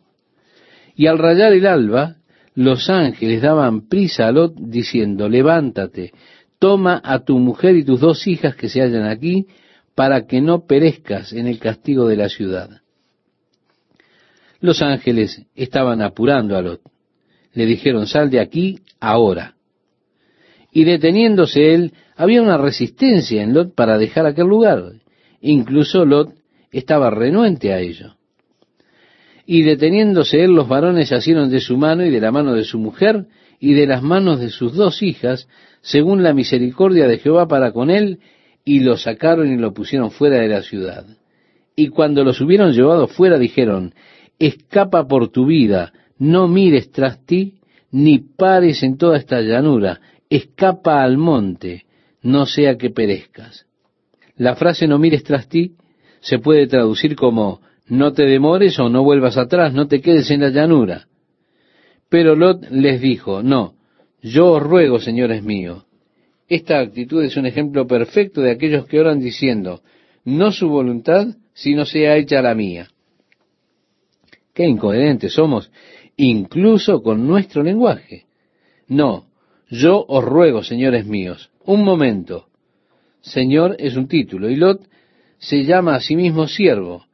Y al rayar el alba, los ángeles daban prisa a Lot diciendo, levántate, toma a tu mujer y tus dos hijas que se hallan aquí, para que no perezcas en el castigo de la ciudad. Los ángeles estaban apurando a Lot. Le dijeron, sal de aquí ahora. Y deteniéndose él, había una resistencia en Lot para dejar aquel lugar. Incluso Lot estaba renuente a ello. Y deteniéndose él, los varones asieron de su mano y de la mano de su mujer y de las manos de sus dos hijas, según la misericordia de Jehová para con él, y lo sacaron y lo pusieron fuera de la ciudad. Y cuando los hubieron llevado fuera, dijeron, escapa por tu vida, no mires tras ti, ni pares en toda esta llanura, escapa al monte, no sea que perezcas. La frase no mires tras ti se puede traducir como no te demores o no vuelvas atrás, no te quedes en la llanura. Pero Lot les dijo, no, yo os ruego, señores míos, Esta actitud es un ejemplo perfecto de aquellos que oran diciendo, no su voluntad, sino sea hecha la mía. Qué incoherentes somos, incluso con nuestro lenguaje. No, yo os ruego, señores míos, un momento. Señor es un título, y Lot se llama a sí mismo siervo,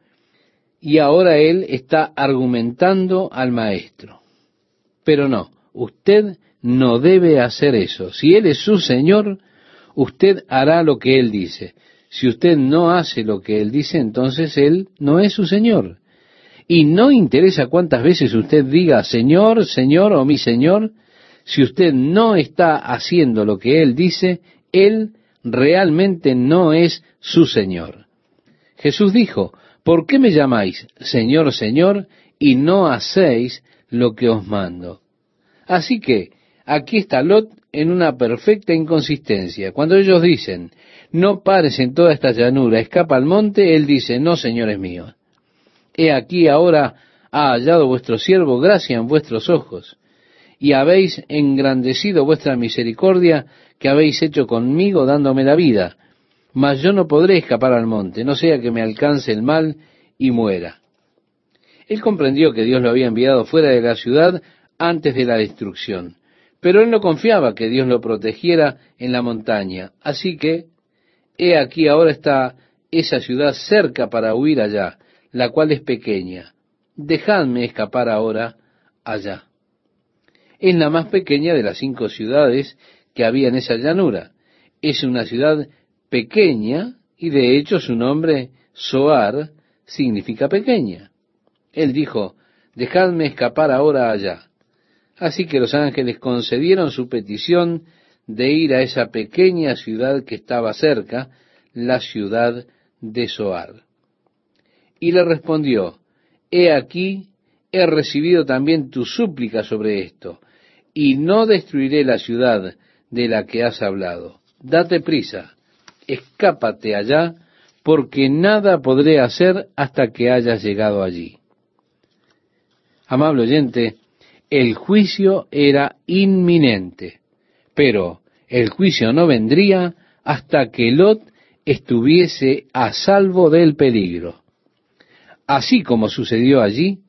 y ahora él está argumentando al maestro. Pero no, usted no debe hacer eso. Si Él es su Señor, usted hará lo que Él dice. Si usted no hace lo que Él dice, entonces Él no es su Señor. Y no interesa cuántas veces usted diga Señor, Señor o mi Señor, si usted no está haciendo lo que Él dice, Él realmente no es su Señor. Jesús dijo, ¿por qué me llamáis Señor, Señor y no hacéis lo que os mando? Así que aquí está Lot en una perfecta inconsistencia. Cuando ellos dicen, no pares en toda esta llanura, escapa al monte, él dice, no, señores míos. He aquí ahora ha hallado vuestro siervo gracia en vuestros ojos, y habéis engrandecido vuestra misericordia que habéis hecho conmigo dándome la vida. Mas yo no podré escapar al monte, no sea que me alcance el mal y muera. Él comprendió que Dios lo había enviado fuera de la ciudad antes de la destrucción. Pero él no confiaba que Dios lo protegiera en la montaña. Así que, he aquí ahora está esa ciudad cerca para huir allá, la cual es pequeña. Dejadme escapar ahora allá. Es la más pequeña de las cinco ciudades que había en esa llanura. Es una ciudad pequeña y de hecho su nombre, Soar, significa pequeña. Él dijo, dejadme escapar ahora allá. Así que los ángeles concedieron su petición de ir a esa pequeña ciudad que estaba cerca, la ciudad de Soar. Y le respondió, He aquí, he recibido también tu súplica sobre esto, y no destruiré la ciudad de la que has hablado. Date prisa, escápate allá, porque nada podré hacer hasta que hayas llegado allí. Amable oyente, el juicio era inminente, pero el juicio no vendría hasta que Lot estuviese a salvo del peligro. Así como sucedió allí,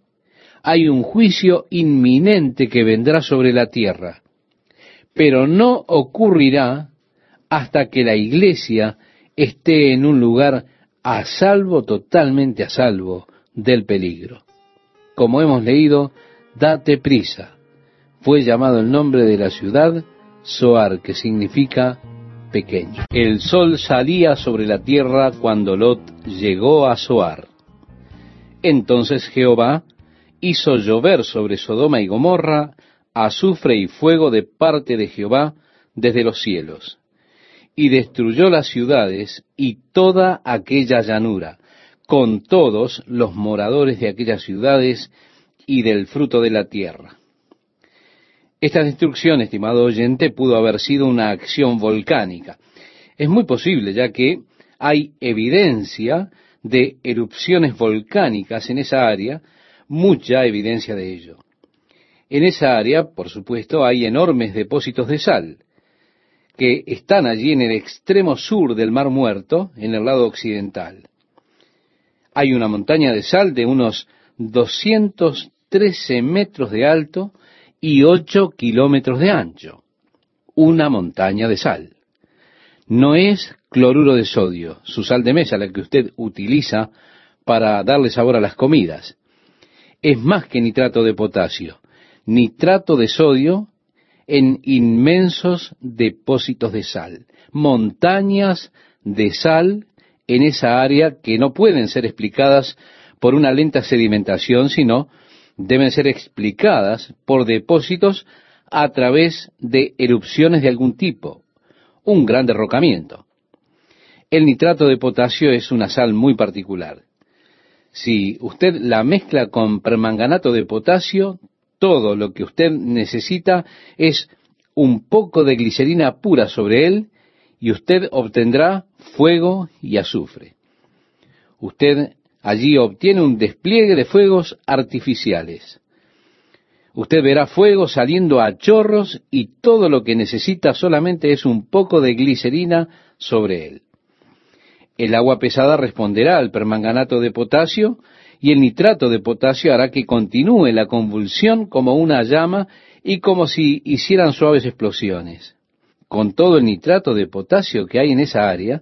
hay un juicio inminente que vendrá sobre la tierra, pero no ocurrirá hasta que la iglesia esté en un lugar a salvo, totalmente a salvo del peligro. Como hemos leído, date prisa. Fue llamado el nombre de la ciudad Soar, que significa pequeño. El sol salía sobre la tierra cuando Lot llegó a Soar. Entonces Jehová hizo llover sobre Sodoma y Gomorra azufre y fuego de parte de Jehová desde los cielos, y destruyó las ciudades y toda aquella llanura, con todos los moradores de aquellas ciudades y del fruto de la tierra. Esta destrucción, estimado oyente, pudo haber sido una acción volcánica. Es muy posible, ya que hay evidencia de erupciones volcánicas en esa área, mucha evidencia de ello. En esa área, por supuesto, hay enormes depósitos de sal, que están allí en el extremo sur del Mar Muerto, en el lado occidental. Hay una montaña de sal de unos 213 metros de alto y 8 kilómetros de ancho. Una montaña de sal. No es cloruro de sodio, su sal de mesa, la que usted utiliza para darle sabor a las comidas. Es más que nitrato de potasio, nitrato de sodio en inmensos depósitos de sal, montañas de sal en esa área que no pueden ser explicadas por una lenta sedimentación, sino deben ser explicadas por depósitos a través de erupciones de algún tipo, un gran derrocamiento. El nitrato de potasio es una sal muy particular. Si usted la mezcla con permanganato de potasio, todo lo que usted necesita es un poco de glicerina pura sobre él y usted obtendrá fuego y azufre. Usted allí obtiene un despliegue de fuegos artificiales. Usted verá fuego saliendo a chorros y todo lo que necesita solamente es un poco de glicerina sobre él. El agua pesada responderá al permanganato de potasio y el nitrato de potasio hará que continúe la convulsión como una llama y como si hicieran suaves explosiones. Con todo el nitrato de potasio que hay en esa área,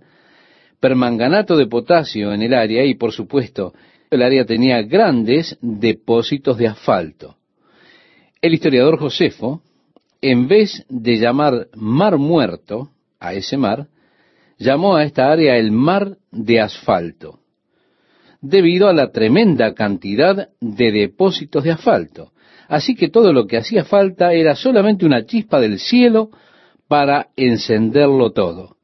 permanganato de potasio en el área y por supuesto el área tenía grandes depósitos de asfalto. El historiador Josefo, en vez de llamar mar muerto a ese mar, llamó a esta área el mar de asfalto, debido a la tremenda cantidad de depósitos de asfalto. Así que todo lo que hacía falta era solamente una chispa del cielo para encenderlo todo.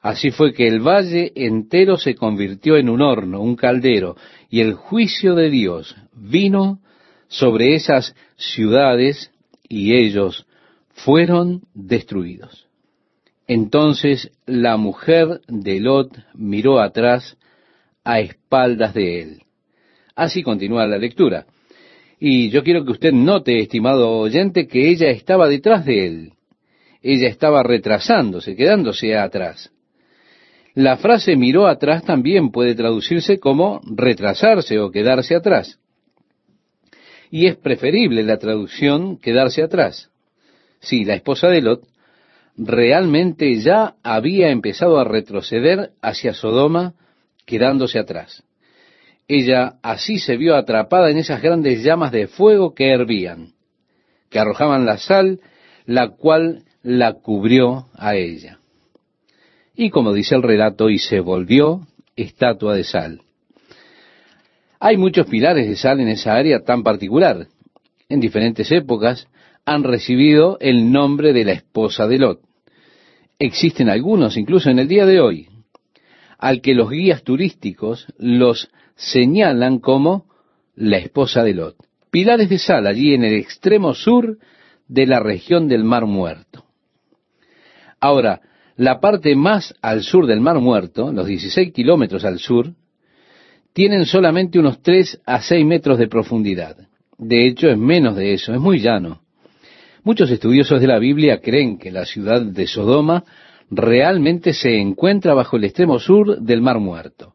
Así fue que el valle entero se convirtió en un horno, un caldero, y el juicio de Dios vino sobre esas ciudades y ellos fueron destruidos. Entonces la mujer de Lot miró atrás a espaldas de él. Así continúa la lectura. Y yo quiero que usted note, estimado oyente, que ella estaba detrás de él. Ella estaba retrasándose, quedándose atrás. La frase miró atrás también puede traducirse como retrasarse o quedarse atrás y es preferible la traducción quedarse atrás. Sí, la esposa de Lot realmente ya había empezado a retroceder hacia Sodoma, quedándose atrás. Ella así se vio atrapada en esas grandes llamas de fuego que hervían, que arrojaban la sal, la cual la cubrió a ella. Y como dice el relato, y se volvió estatua de sal. Hay muchos pilares de sal en esa área tan particular. En diferentes épocas han recibido el nombre de la esposa de Lot. Existen algunos incluso en el día de hoy, al que los guías turísticos los señalan como la esposa de Lot. Pilares de sal allí en el extremo sur de la región del Mar Muerto. Ahora, la parte más al sur del Mar Muerto, los 16 kilómetros al sur, tienen solamente unos 3 a 6 metros de profundidad. De hecho, es menos de eso, es muy llano. Muchos estudiosos de la Biblia creen que la ciudad de Sodoma realmente se encuentra bajo el extremo sur del Mar Muerto.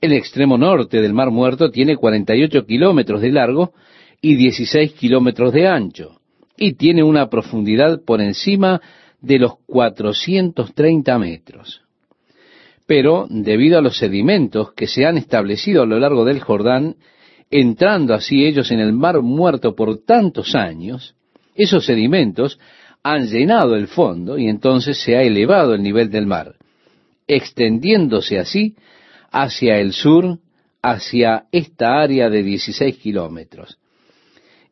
El extremo norte del Mar Muerto tiene 48 kilómetros de largo y 16 kilómetros de ancho, y tiene una profundidad por encima de los 430 metros pero debido a los sedimentos que se han establecido a lo largo del Jordán, entrando así ellos en el mar muerto por tantos años, esos sedimentos han llenado el fondo y entonces se ha elevado el nivel del mar, extendiéndose así hacia el sur, hacia esta área de 16 kilómetros.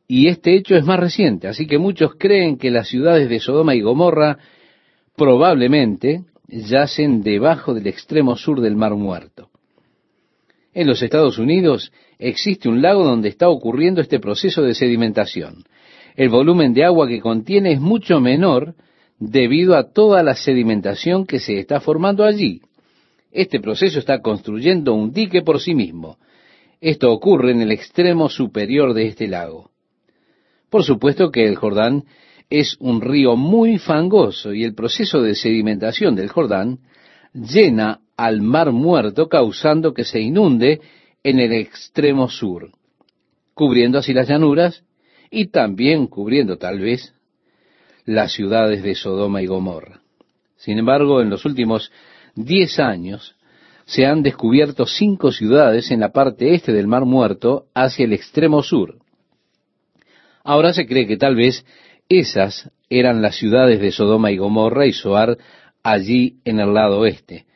Y este hecho es más reciente, así que muchos creen que las ciudades de Sodoma y Gomorra probablemente yacen debajo del extremo sur del Mar Muerto. En los Estados Unidos existe un lago donde está ocurriendo este proceso de sedimentación. El volumen de agua que contiene es mucho menor debido a toda la sedimentación que se está formando allí. Este proceso está construyendo un dique por sí mismo. Esto ocurre en el extremo superior de este lago. Por supuesto que el Jordán es un río muy fangoso y el proceso de sedimentación del Jordán llena al mar muerto causando que se inunde en el extremo sur, cubriendo así las llanuras y también cubriendo tal vez las ciudades de Sodoma y Gomorra. Sin embargo, en los últimos diez años se han descubierto cinco ciudades en la parte este del Mar Muerto hacia el extremo sur. Ahora se cree que tal vez esas eran las ciudades de Sodoma y Gomorra y Soar allí en el lado oeste.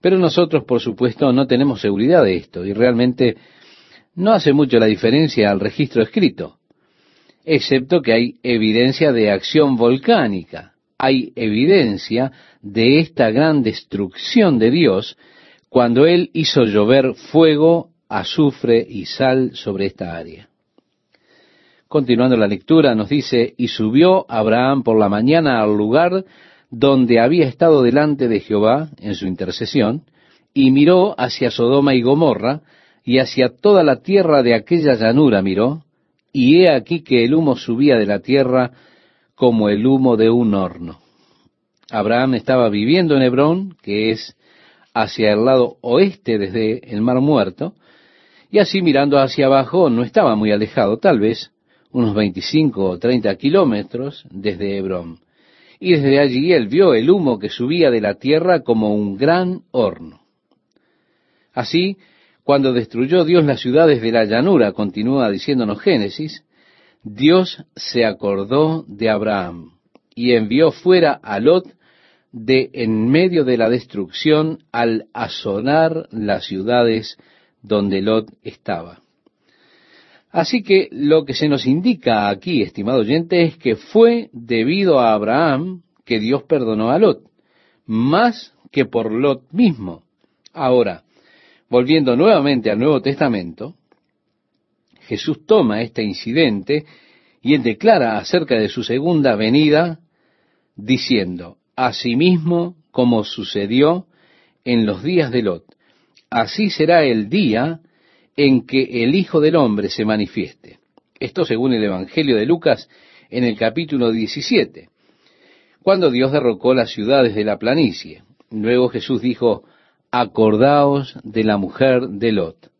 Pero nosotros, por supuesto, no tenemos seguridad de esto y realmente no hace mucho la diferencia al registro escrito, excepto que hay evidencia de acción volcánica, hay evidencia de esta gran destrucción de Dios cuando Él hizo llover fuego, azufre y sal sobre esta área. Continuando la lectura, nos dice, y subió Abraham por la mañana al lugar donde había estado delante de Jehová en su intercesión, y miró hacia Sodoma y Gomorra, y hacia toda la tierra de aquella llanura miró, y he aquí que el humo subía de la tierra como el humo de un horno. Abraham estaba viviendo en Hebrón, que es hacia el lado oeste desde el Mar Muerto, y así mirando hacia abajo no estaba muy alejado, tal vez unos 25 o 30 kilómetros desde Hebrón. Y desde allí él vio el humo que subía de la tierra como un gran horno. Así, cuando destruyó Dios las ciudades de la llanura, continúa diciéndonos Génesis, Dios se acordó de Abraham y envió fuera a Lot de en medio de la destrucción al asonar las ciudades donde Lot estaba. Así que lo que se nos indica aquí, estimado oyente, es que fue debido a Abraham que Dios perdonó a Lot, más que por Lot mismo. Ahora, volviendo nuevamente al Nuevo Testamento, Jesús toma este incidente y él declara acerca de su segunda venida, diciendo, Asimismo como sucedió en los días de Lot, así será el día en que el Hijo del Hombre se manifieste. Esto según el Evangelio de Lucas en el capítulo 17, cuando Dios derrocó las ciudades de la planicie. Luego Jesús dijo, acordaos de la mujer de Lot.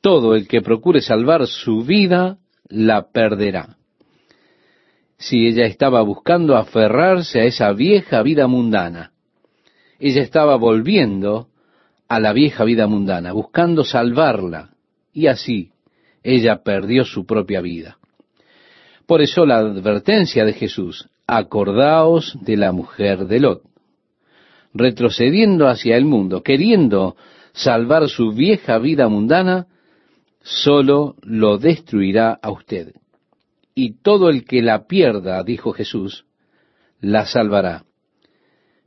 Todo el que procure salvar su vida, la perderá. Si ella estaba buscando aferrarse a esa vieja vida mundana, ella estaba volviendo a la vieja vida mundana, buscando salvarla, y así ella perdió su propia vida. Por eso la advertencia de Jesús, acordaos de la mujer de Lot, retrocediendo hacia el mundo, queriendo salvar su vieja vida mundana, solo lo destruirá a usted. Y todo el que la pierda, dijo Jesús, la salvará.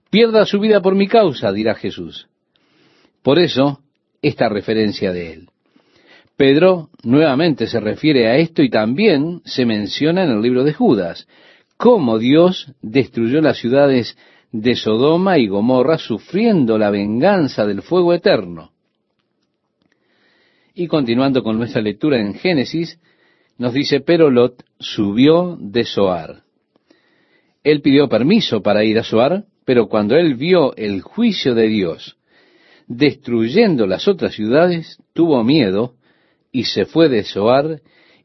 Pierda su vida por mi causa, dirá Jesús. Por eso, esta referencia de él. Pedro nuevamente se refiere a esto y también se menciona en el libro de Judas, cómo Dios destruyó las ciudades de Sodoma y Gomorra sufriendo la venganza del fuego eterno. Y continuando con nuestra lectura en Génesis, nos dice, pero Lot subió de Soar. Él pidió permiso para ir a Soar, pero cuando él vio el juicio de Dios destruyendo las otras ciudades, tuvo miedo y se fue de Soar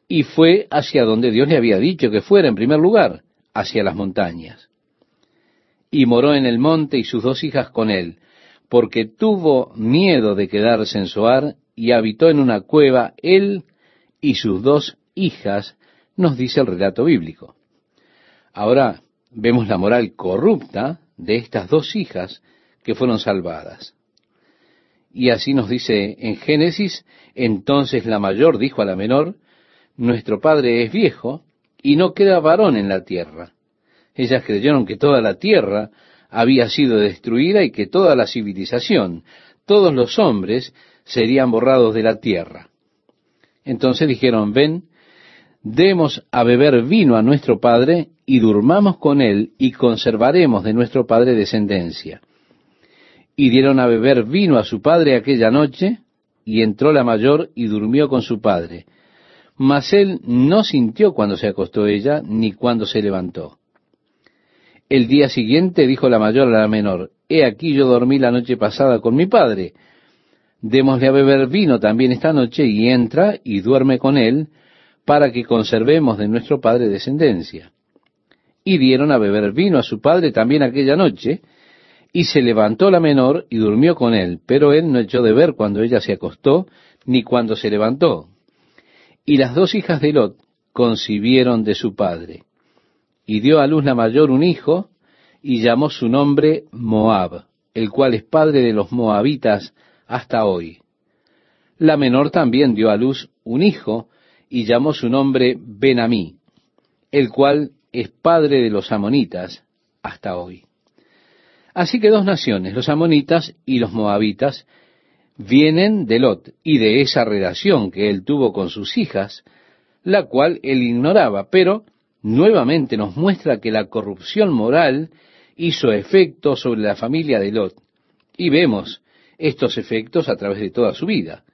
y fue hacia donde Dios le había dicho que fuera en primer lugar, hacia las montañas. Y moró en el monte y sus dos hijas con él, porque tuvo miedo de quedarse en Soar y habitó en una cueva él y sus dos hijas, nos dice el relato bíblico. Ahora vemos la moral corrupta de estas dos hijas que fueron salvadas. Y así nos dice en Génesis, entonces la mayor dijo a la menor, nuestro padre es viejo y no queda varón en la tierra. Ellas creyeron que toda la tierra había sido destruida y que toda la civilización, todos los hombres, serían borrados de la tierra. Entonces dijeron, ven, demos a beber vino a nuestro padre y durmamos con él y conservaremos de nuestro padre descendencia y dieron a beber vino a su padre aquella noche, y entró la mayor y durmió con su padre. Mas él no sintió cuando se acostó ella, ni cuando se levantó. El día siguiente dijo la mayor a la menor, He aquí yo dormí la noche pasada con mi padre. Démosle a beber vino también esta noche, y entra y duerme con él, para que conservemos de nuestro padre descendencia. Y dieron a beber vino a su padre también aquella noche, y se levantó la menor y durmió con él, pero él no echó de ver cuando ella se acostó, ni cuando se levantó. Y las dos hijas de Lot concibieron de su padre. Y dio a luz la mayor un hijo, y llamó su nombre Moab, el cual es padre de los moabitas hasta hoy. La menor también dio a luz un hijo, y llamó su nombre Benamí, el cual es padre de los amonitas hasta hoy. Así que dos naciones, los amonitas y los moabitas, vienen de Lot y de esa relación que él tuvo con sus hijas, la cual él ignoraba, pero nuevamente nos muestra que la corrupción moral hizo efecto sobre la familia de Lot. Y vemos estos efectos a través de toda su vida.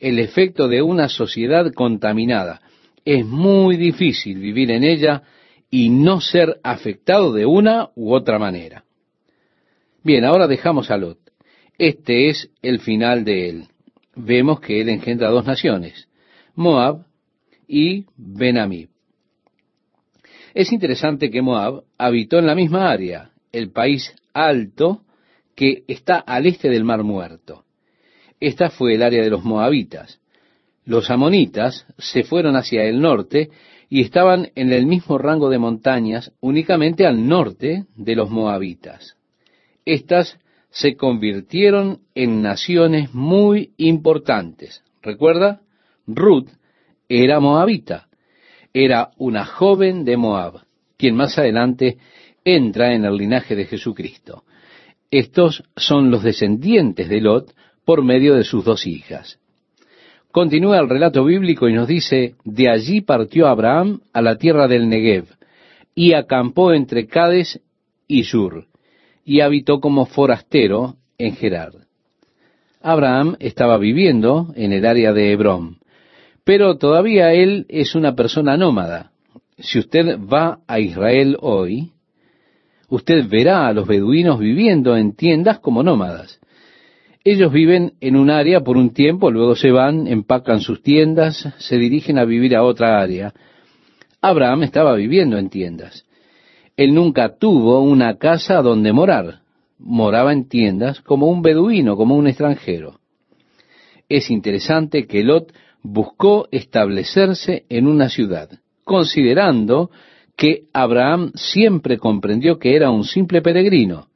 El efecto de una sociedad contaminada, Es muy difícil vivir en ella y no ser afectado de una u otra manera. Bien, ahora dejamos a Lot. Este es el final de él. Vemos que él engendra dos naciones, Moab y Benamib. Es interesante que Moab habitó en la misma área, el país alto que está al este del Mar Muerto. Esta fue el área de los moabitas. Los amonitas se fueron hacia el norte y estaban en el mismo rango de montañas únicamente al norte de los moabitas. Estas se convirtieron en naciones muy importantes. Recuerda, Ruth era moabita, era una joven de Moab, quien más adelante entra en el linaje de Jesucristo. Estos son los descendientes de Lot por medio de sus dos hijas. Continúa el relato bíblico y nos dice, de allí partió Abraham a la tierra del Negev y acampó entre Cades y Sur y habitó como forastero en Gerar. Abraham estaba viviendo en el área de Hebrón, pero todavía él es una persona nómada. Si usted va a Israel hoy, usted verá a los beduinos viviendo en tiendas como nómadas. Ellos viven en un área por un tiempo, luego se van, empacan sus tiendas, se dirigen a vivir a otra área. Abraham estaba viviendo en tiendas. Él nunca tuvo una casa donde morar. Moraba en tiendas como un beduino, como un extranjero. Es interesante que Lot buscó establecerse en una ciudad, considerando que Abraham siempre comprendió que era un simple peregrino.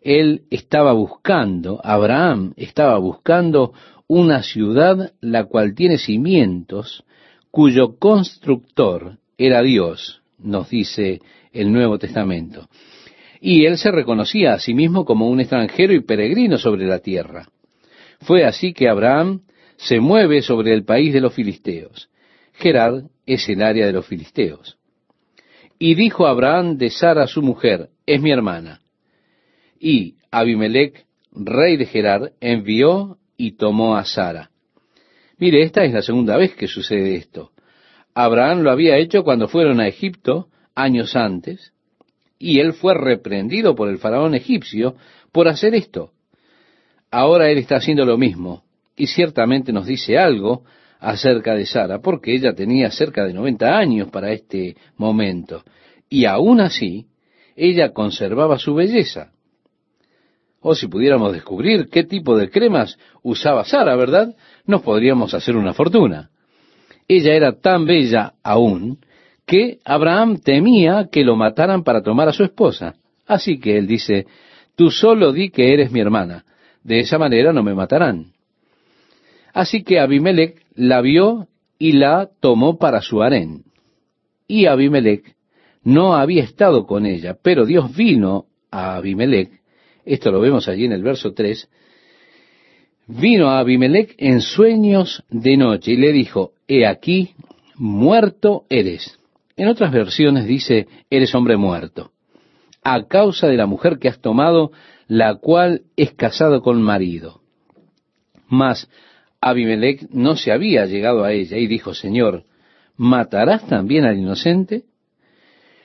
Él estaba buscando, Abraham estaba buscando una ciudad la cual tiene cimientos, cuyo constructor era Dios, nos dice el Nuevo Testamento. Y él se reconocía a sí mismo como un extranjero y peregrino sobre la tierra. Fue así que Abraham se mueve sobre el país de los filisteos. Gerard es el área de los filisteos. Y dijo Abraham de Sara su mujer, es mi hermana. Y Abimelech, rey de Gerar, envió y tomó a Sara. Mire, esta es la segunda vez que sucede esto. Abraham lo había hecho cuando fueron a Egipto años antes, y él fue reprendido por el faraón egipcio por hacer esto. Ahora él está haciendo lo mismo, y ciertamente nos dice algo acerca de Sara, porque ella tenía cerca de 90 años para este momento, y aún así ella conservaba su belleza. O si pudiéramos descubrir qué tipo de cremas usaba Sara, ¿verdad? Nos podríamos hacer una fortuna. Ella era tan bella aún que Abraham temía que lo mataran para tomar a su esposa. Así que él dice, tú solo di que eres mi hermana, de esa manera no me matarán. Así que Abimelech la vio y la tomó para su harén. Y Abimelech no había estado con ella, pero Dios vino a Abimelech, esto lo vemos allí en el verso 3, vino a Abimelech en sueños de noche y le dijo, he aquí, muerto eres. En otras versiones dice, eres hombre muerto, a causa de la mujer que has tomado, la cual es casado con marido. Mas Abimelech no se había llegado a ella y dijo, Señor, ¿matarás también al inocente?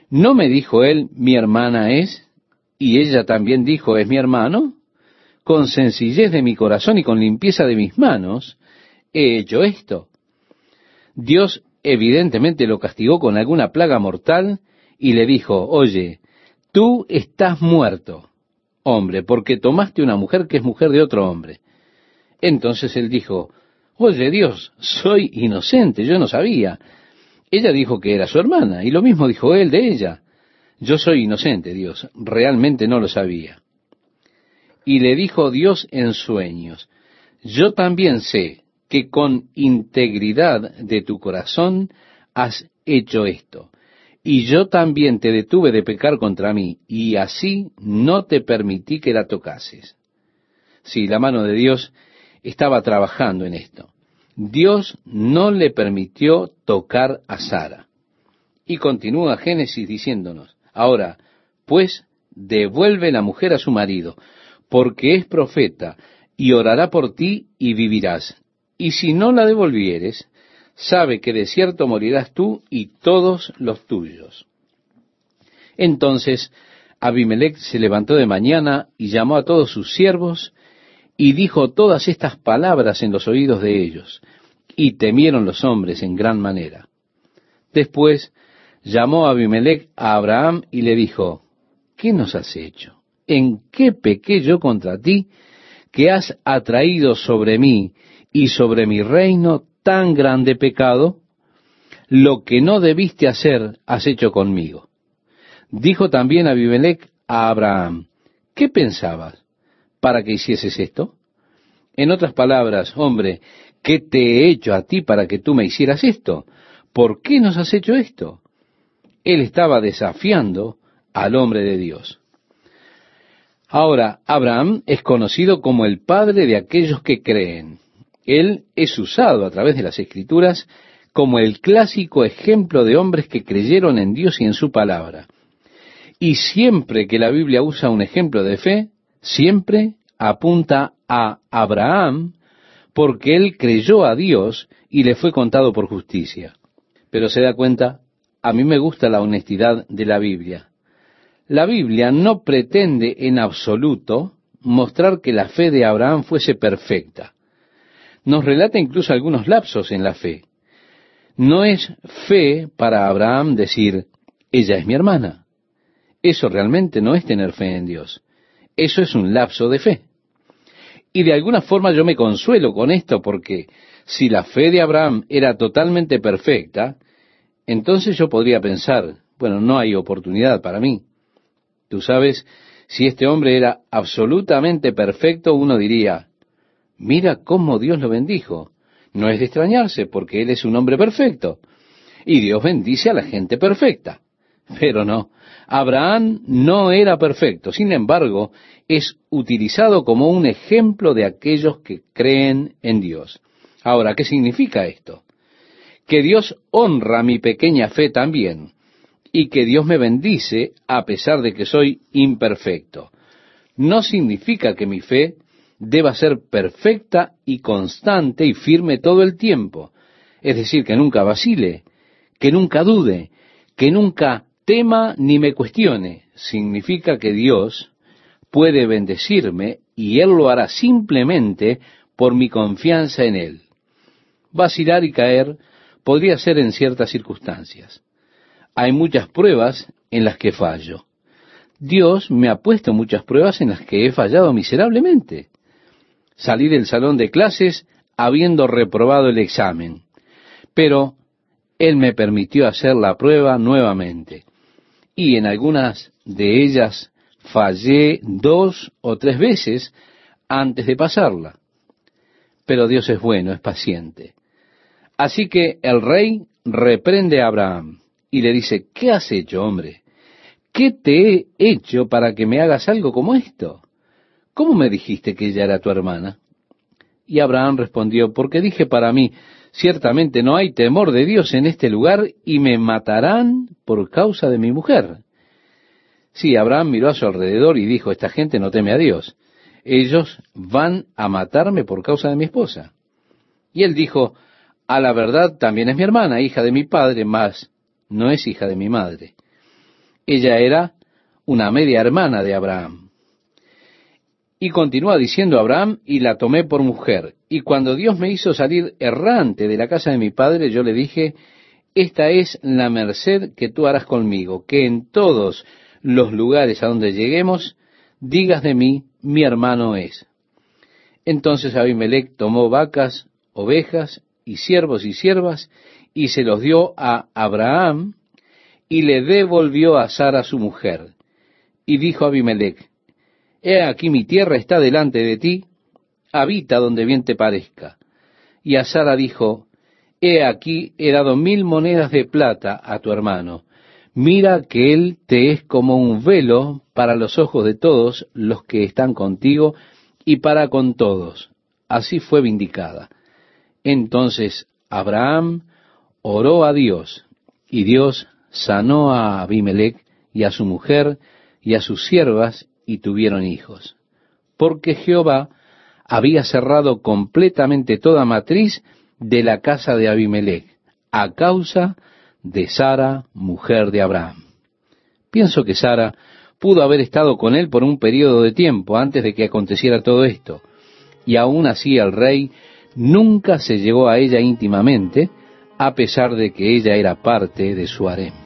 ¿No me dijo él, mi hermana es? Y ella también dijo, ¿es mi hermano? Con sencillez de mi corazón y con limpieza de mis manos he hecho esto. Dios evidentemente lo castigó con alguna plaga mortal y le dijo, oye, tú estás muerto, hombre, porque tomaste una mujer que es mujer de otro hombre. Entonces él dijo, oye Dios, soy inocente, yo no sabía. Ella dijo que era su hermana, y lo mismo dijo él de ella. Yo soy inocente, Dios, realmente no lo sabía. Y le dijo Dios en sueños, yo también sé que con integridad de tu corazón has hecho esto. Y yo también te detuve de pecar contra mí, y así no te permití que la tocases. Sí, la mano de Dios estaba trabajando en esto. Dios no le permitió tocar a Sara. Y continúa Génesis diciéndonos, ahora, pues, devuelve la mujer a su marido, porque es profeta, y orará por ti y vivirás. Y si no la devolvieres, sabe que de cierto morirás tú y todos los tuyos. Entonces Abimelech se levantó de mañana y llamó a todos sus siervos y dijo todas estas palabras en los oídos de ellos, y temieron los hombres en gran manera. Después llamó Abimelech a Abraham y le dijo, ¿qué nos has hecho? ¿En qué pequé yo contra ti que has atraído sobre mí y sobre mi reino tan grande pecado? Lo que no debiste hacer has hecho conmigo. Dijo también Abimelech a Abraham, ¿qué pensabas para que hicieses esto? En otras palabras, hombre, ¿qué te he hecho a ti para que tú me hicieras esto? ¿Por qué nos has hecho esto? Él estaba desafiando al hombre de Dios. Ahora, Abraham es conocido como el padre de aquellos que creen. Él es usado a través de las escrituras como el clásico ejemplo de hombres que creyeron en Dios y en su palabra. Y siempre que la Biblia usa un ejemplo de fe, siempre apunta a Abraham porque él creyó a Dios y le fue contado por justicia. Pero se da cuenta, a mí me gusta la honestidad de la Biblia. La Biblia no pretende en absoluto mostrar que la fe de Abraham fuese perfecta. Nos relata incluso algunos lapsos en la fe. No es fe para Abraham decir, ella es mi hermana. Eso realmente no es tener fe en Dios. Eso es un lapso de fe. Y de alguna forma yo me consuelo con esto porque si la fe de Abraham era totalmente perfecta, entonces yo podría pensar, bueno, no hay oportunidad para mí. Tú sabes, si este hombre era absolutamente perfecto, uno diría, mira cómo Dios lo bendijo. No es de extrañarse porque Él es un hombre perfecto. Y Dios bendice a la gente perfecta. Pero no, Abraham no era perfecto, sin embargo, es utilizado como un ejemplo de aquellos que creen en Dios. Ahora, ¿qué significa esto? Que Dios honra mi pequeña fe también, y que Dios me bendice a pesar de que soy imperfecto. No significa que mi fe deba ser perfecta y constante y firme todo el tiempo, es decir, que nunca vacile, que nunca dude, que nunca tema ni me cuestione, significa que Dios puede bendecirme y Él lo hará simplemente por mi confianza en Él. Vacilar y caer podría ser en ciertas circunstancias. Hay muchas pruebas en las que fallo. Dios me ha puesto muchas pruebas en las que he fallado miserablemente. Salí del salón de clases habiendo reprobado el examen, pero Él me permitió hacer la prueba nuevamente y en algunas de ellas fallé dos o tres veces antes de pasarla. Pero Dios es bueno, es paciente. Así que el rey reprende a Abraham y le dice, ¿qué has hecho, hombre? ¿Qué te he hecho para que me hagas algo como esto? ¿Cómo me dijiste que ella era tu hermana? Y Abraham respondió, porque dije para mí, Ciertamente no hay temor de Dios en este lugar y me matarán por causa de mi mujer. Sí, Abraham miró a su alrededor y dijo, esta gente no teme a Dios. Ellos van a matarme por causa de mi esposa. Y él dijo, a la verdad también es mi hermana, hija de mi padre, mas no es hija de mi madre. Ella era una media hermana de Abraham. Y continúa diciendo Abraham, y la tomé por mujer. Y cuando Dios me hizo salir errante de la casa de mi padre, yo le dije, esta es la merced que tú harás conmigo, que en todos los lugares a donde lleguemos, digas de mí, mi hermano es. Entonces Abimelech tomó vacas, ovejas y siervos y siervas, y se los dio a Abraham, y le devolvió a Sara su mujer. Y dijo Abimelech, He aquí mi tierra está delante de ti, habita donde bien te parezca. Y Sara dijo, He aquí he dado mil monedas de plata a tu hermano. Mira que él te es como un velo para los ojos de todos los que están contigo y para con todos. Así fue vindicada. Entonces Abraham oró a Dios, y Dios sanó a Abimelech y a su mujer y a sus siervas y tuvieron hijos, porque Jehová había cerrado completamente toda matriz de la casa de Abimelech, a causa de Sara, mujer de Abraham. Pienso que Sara pudo haber estado con él por un periodo de tiempo antes de que aconteciera todo esto, y aún así el rey nunca se llegó a ella íntimamente, a pesar de que ella era parte de su harem.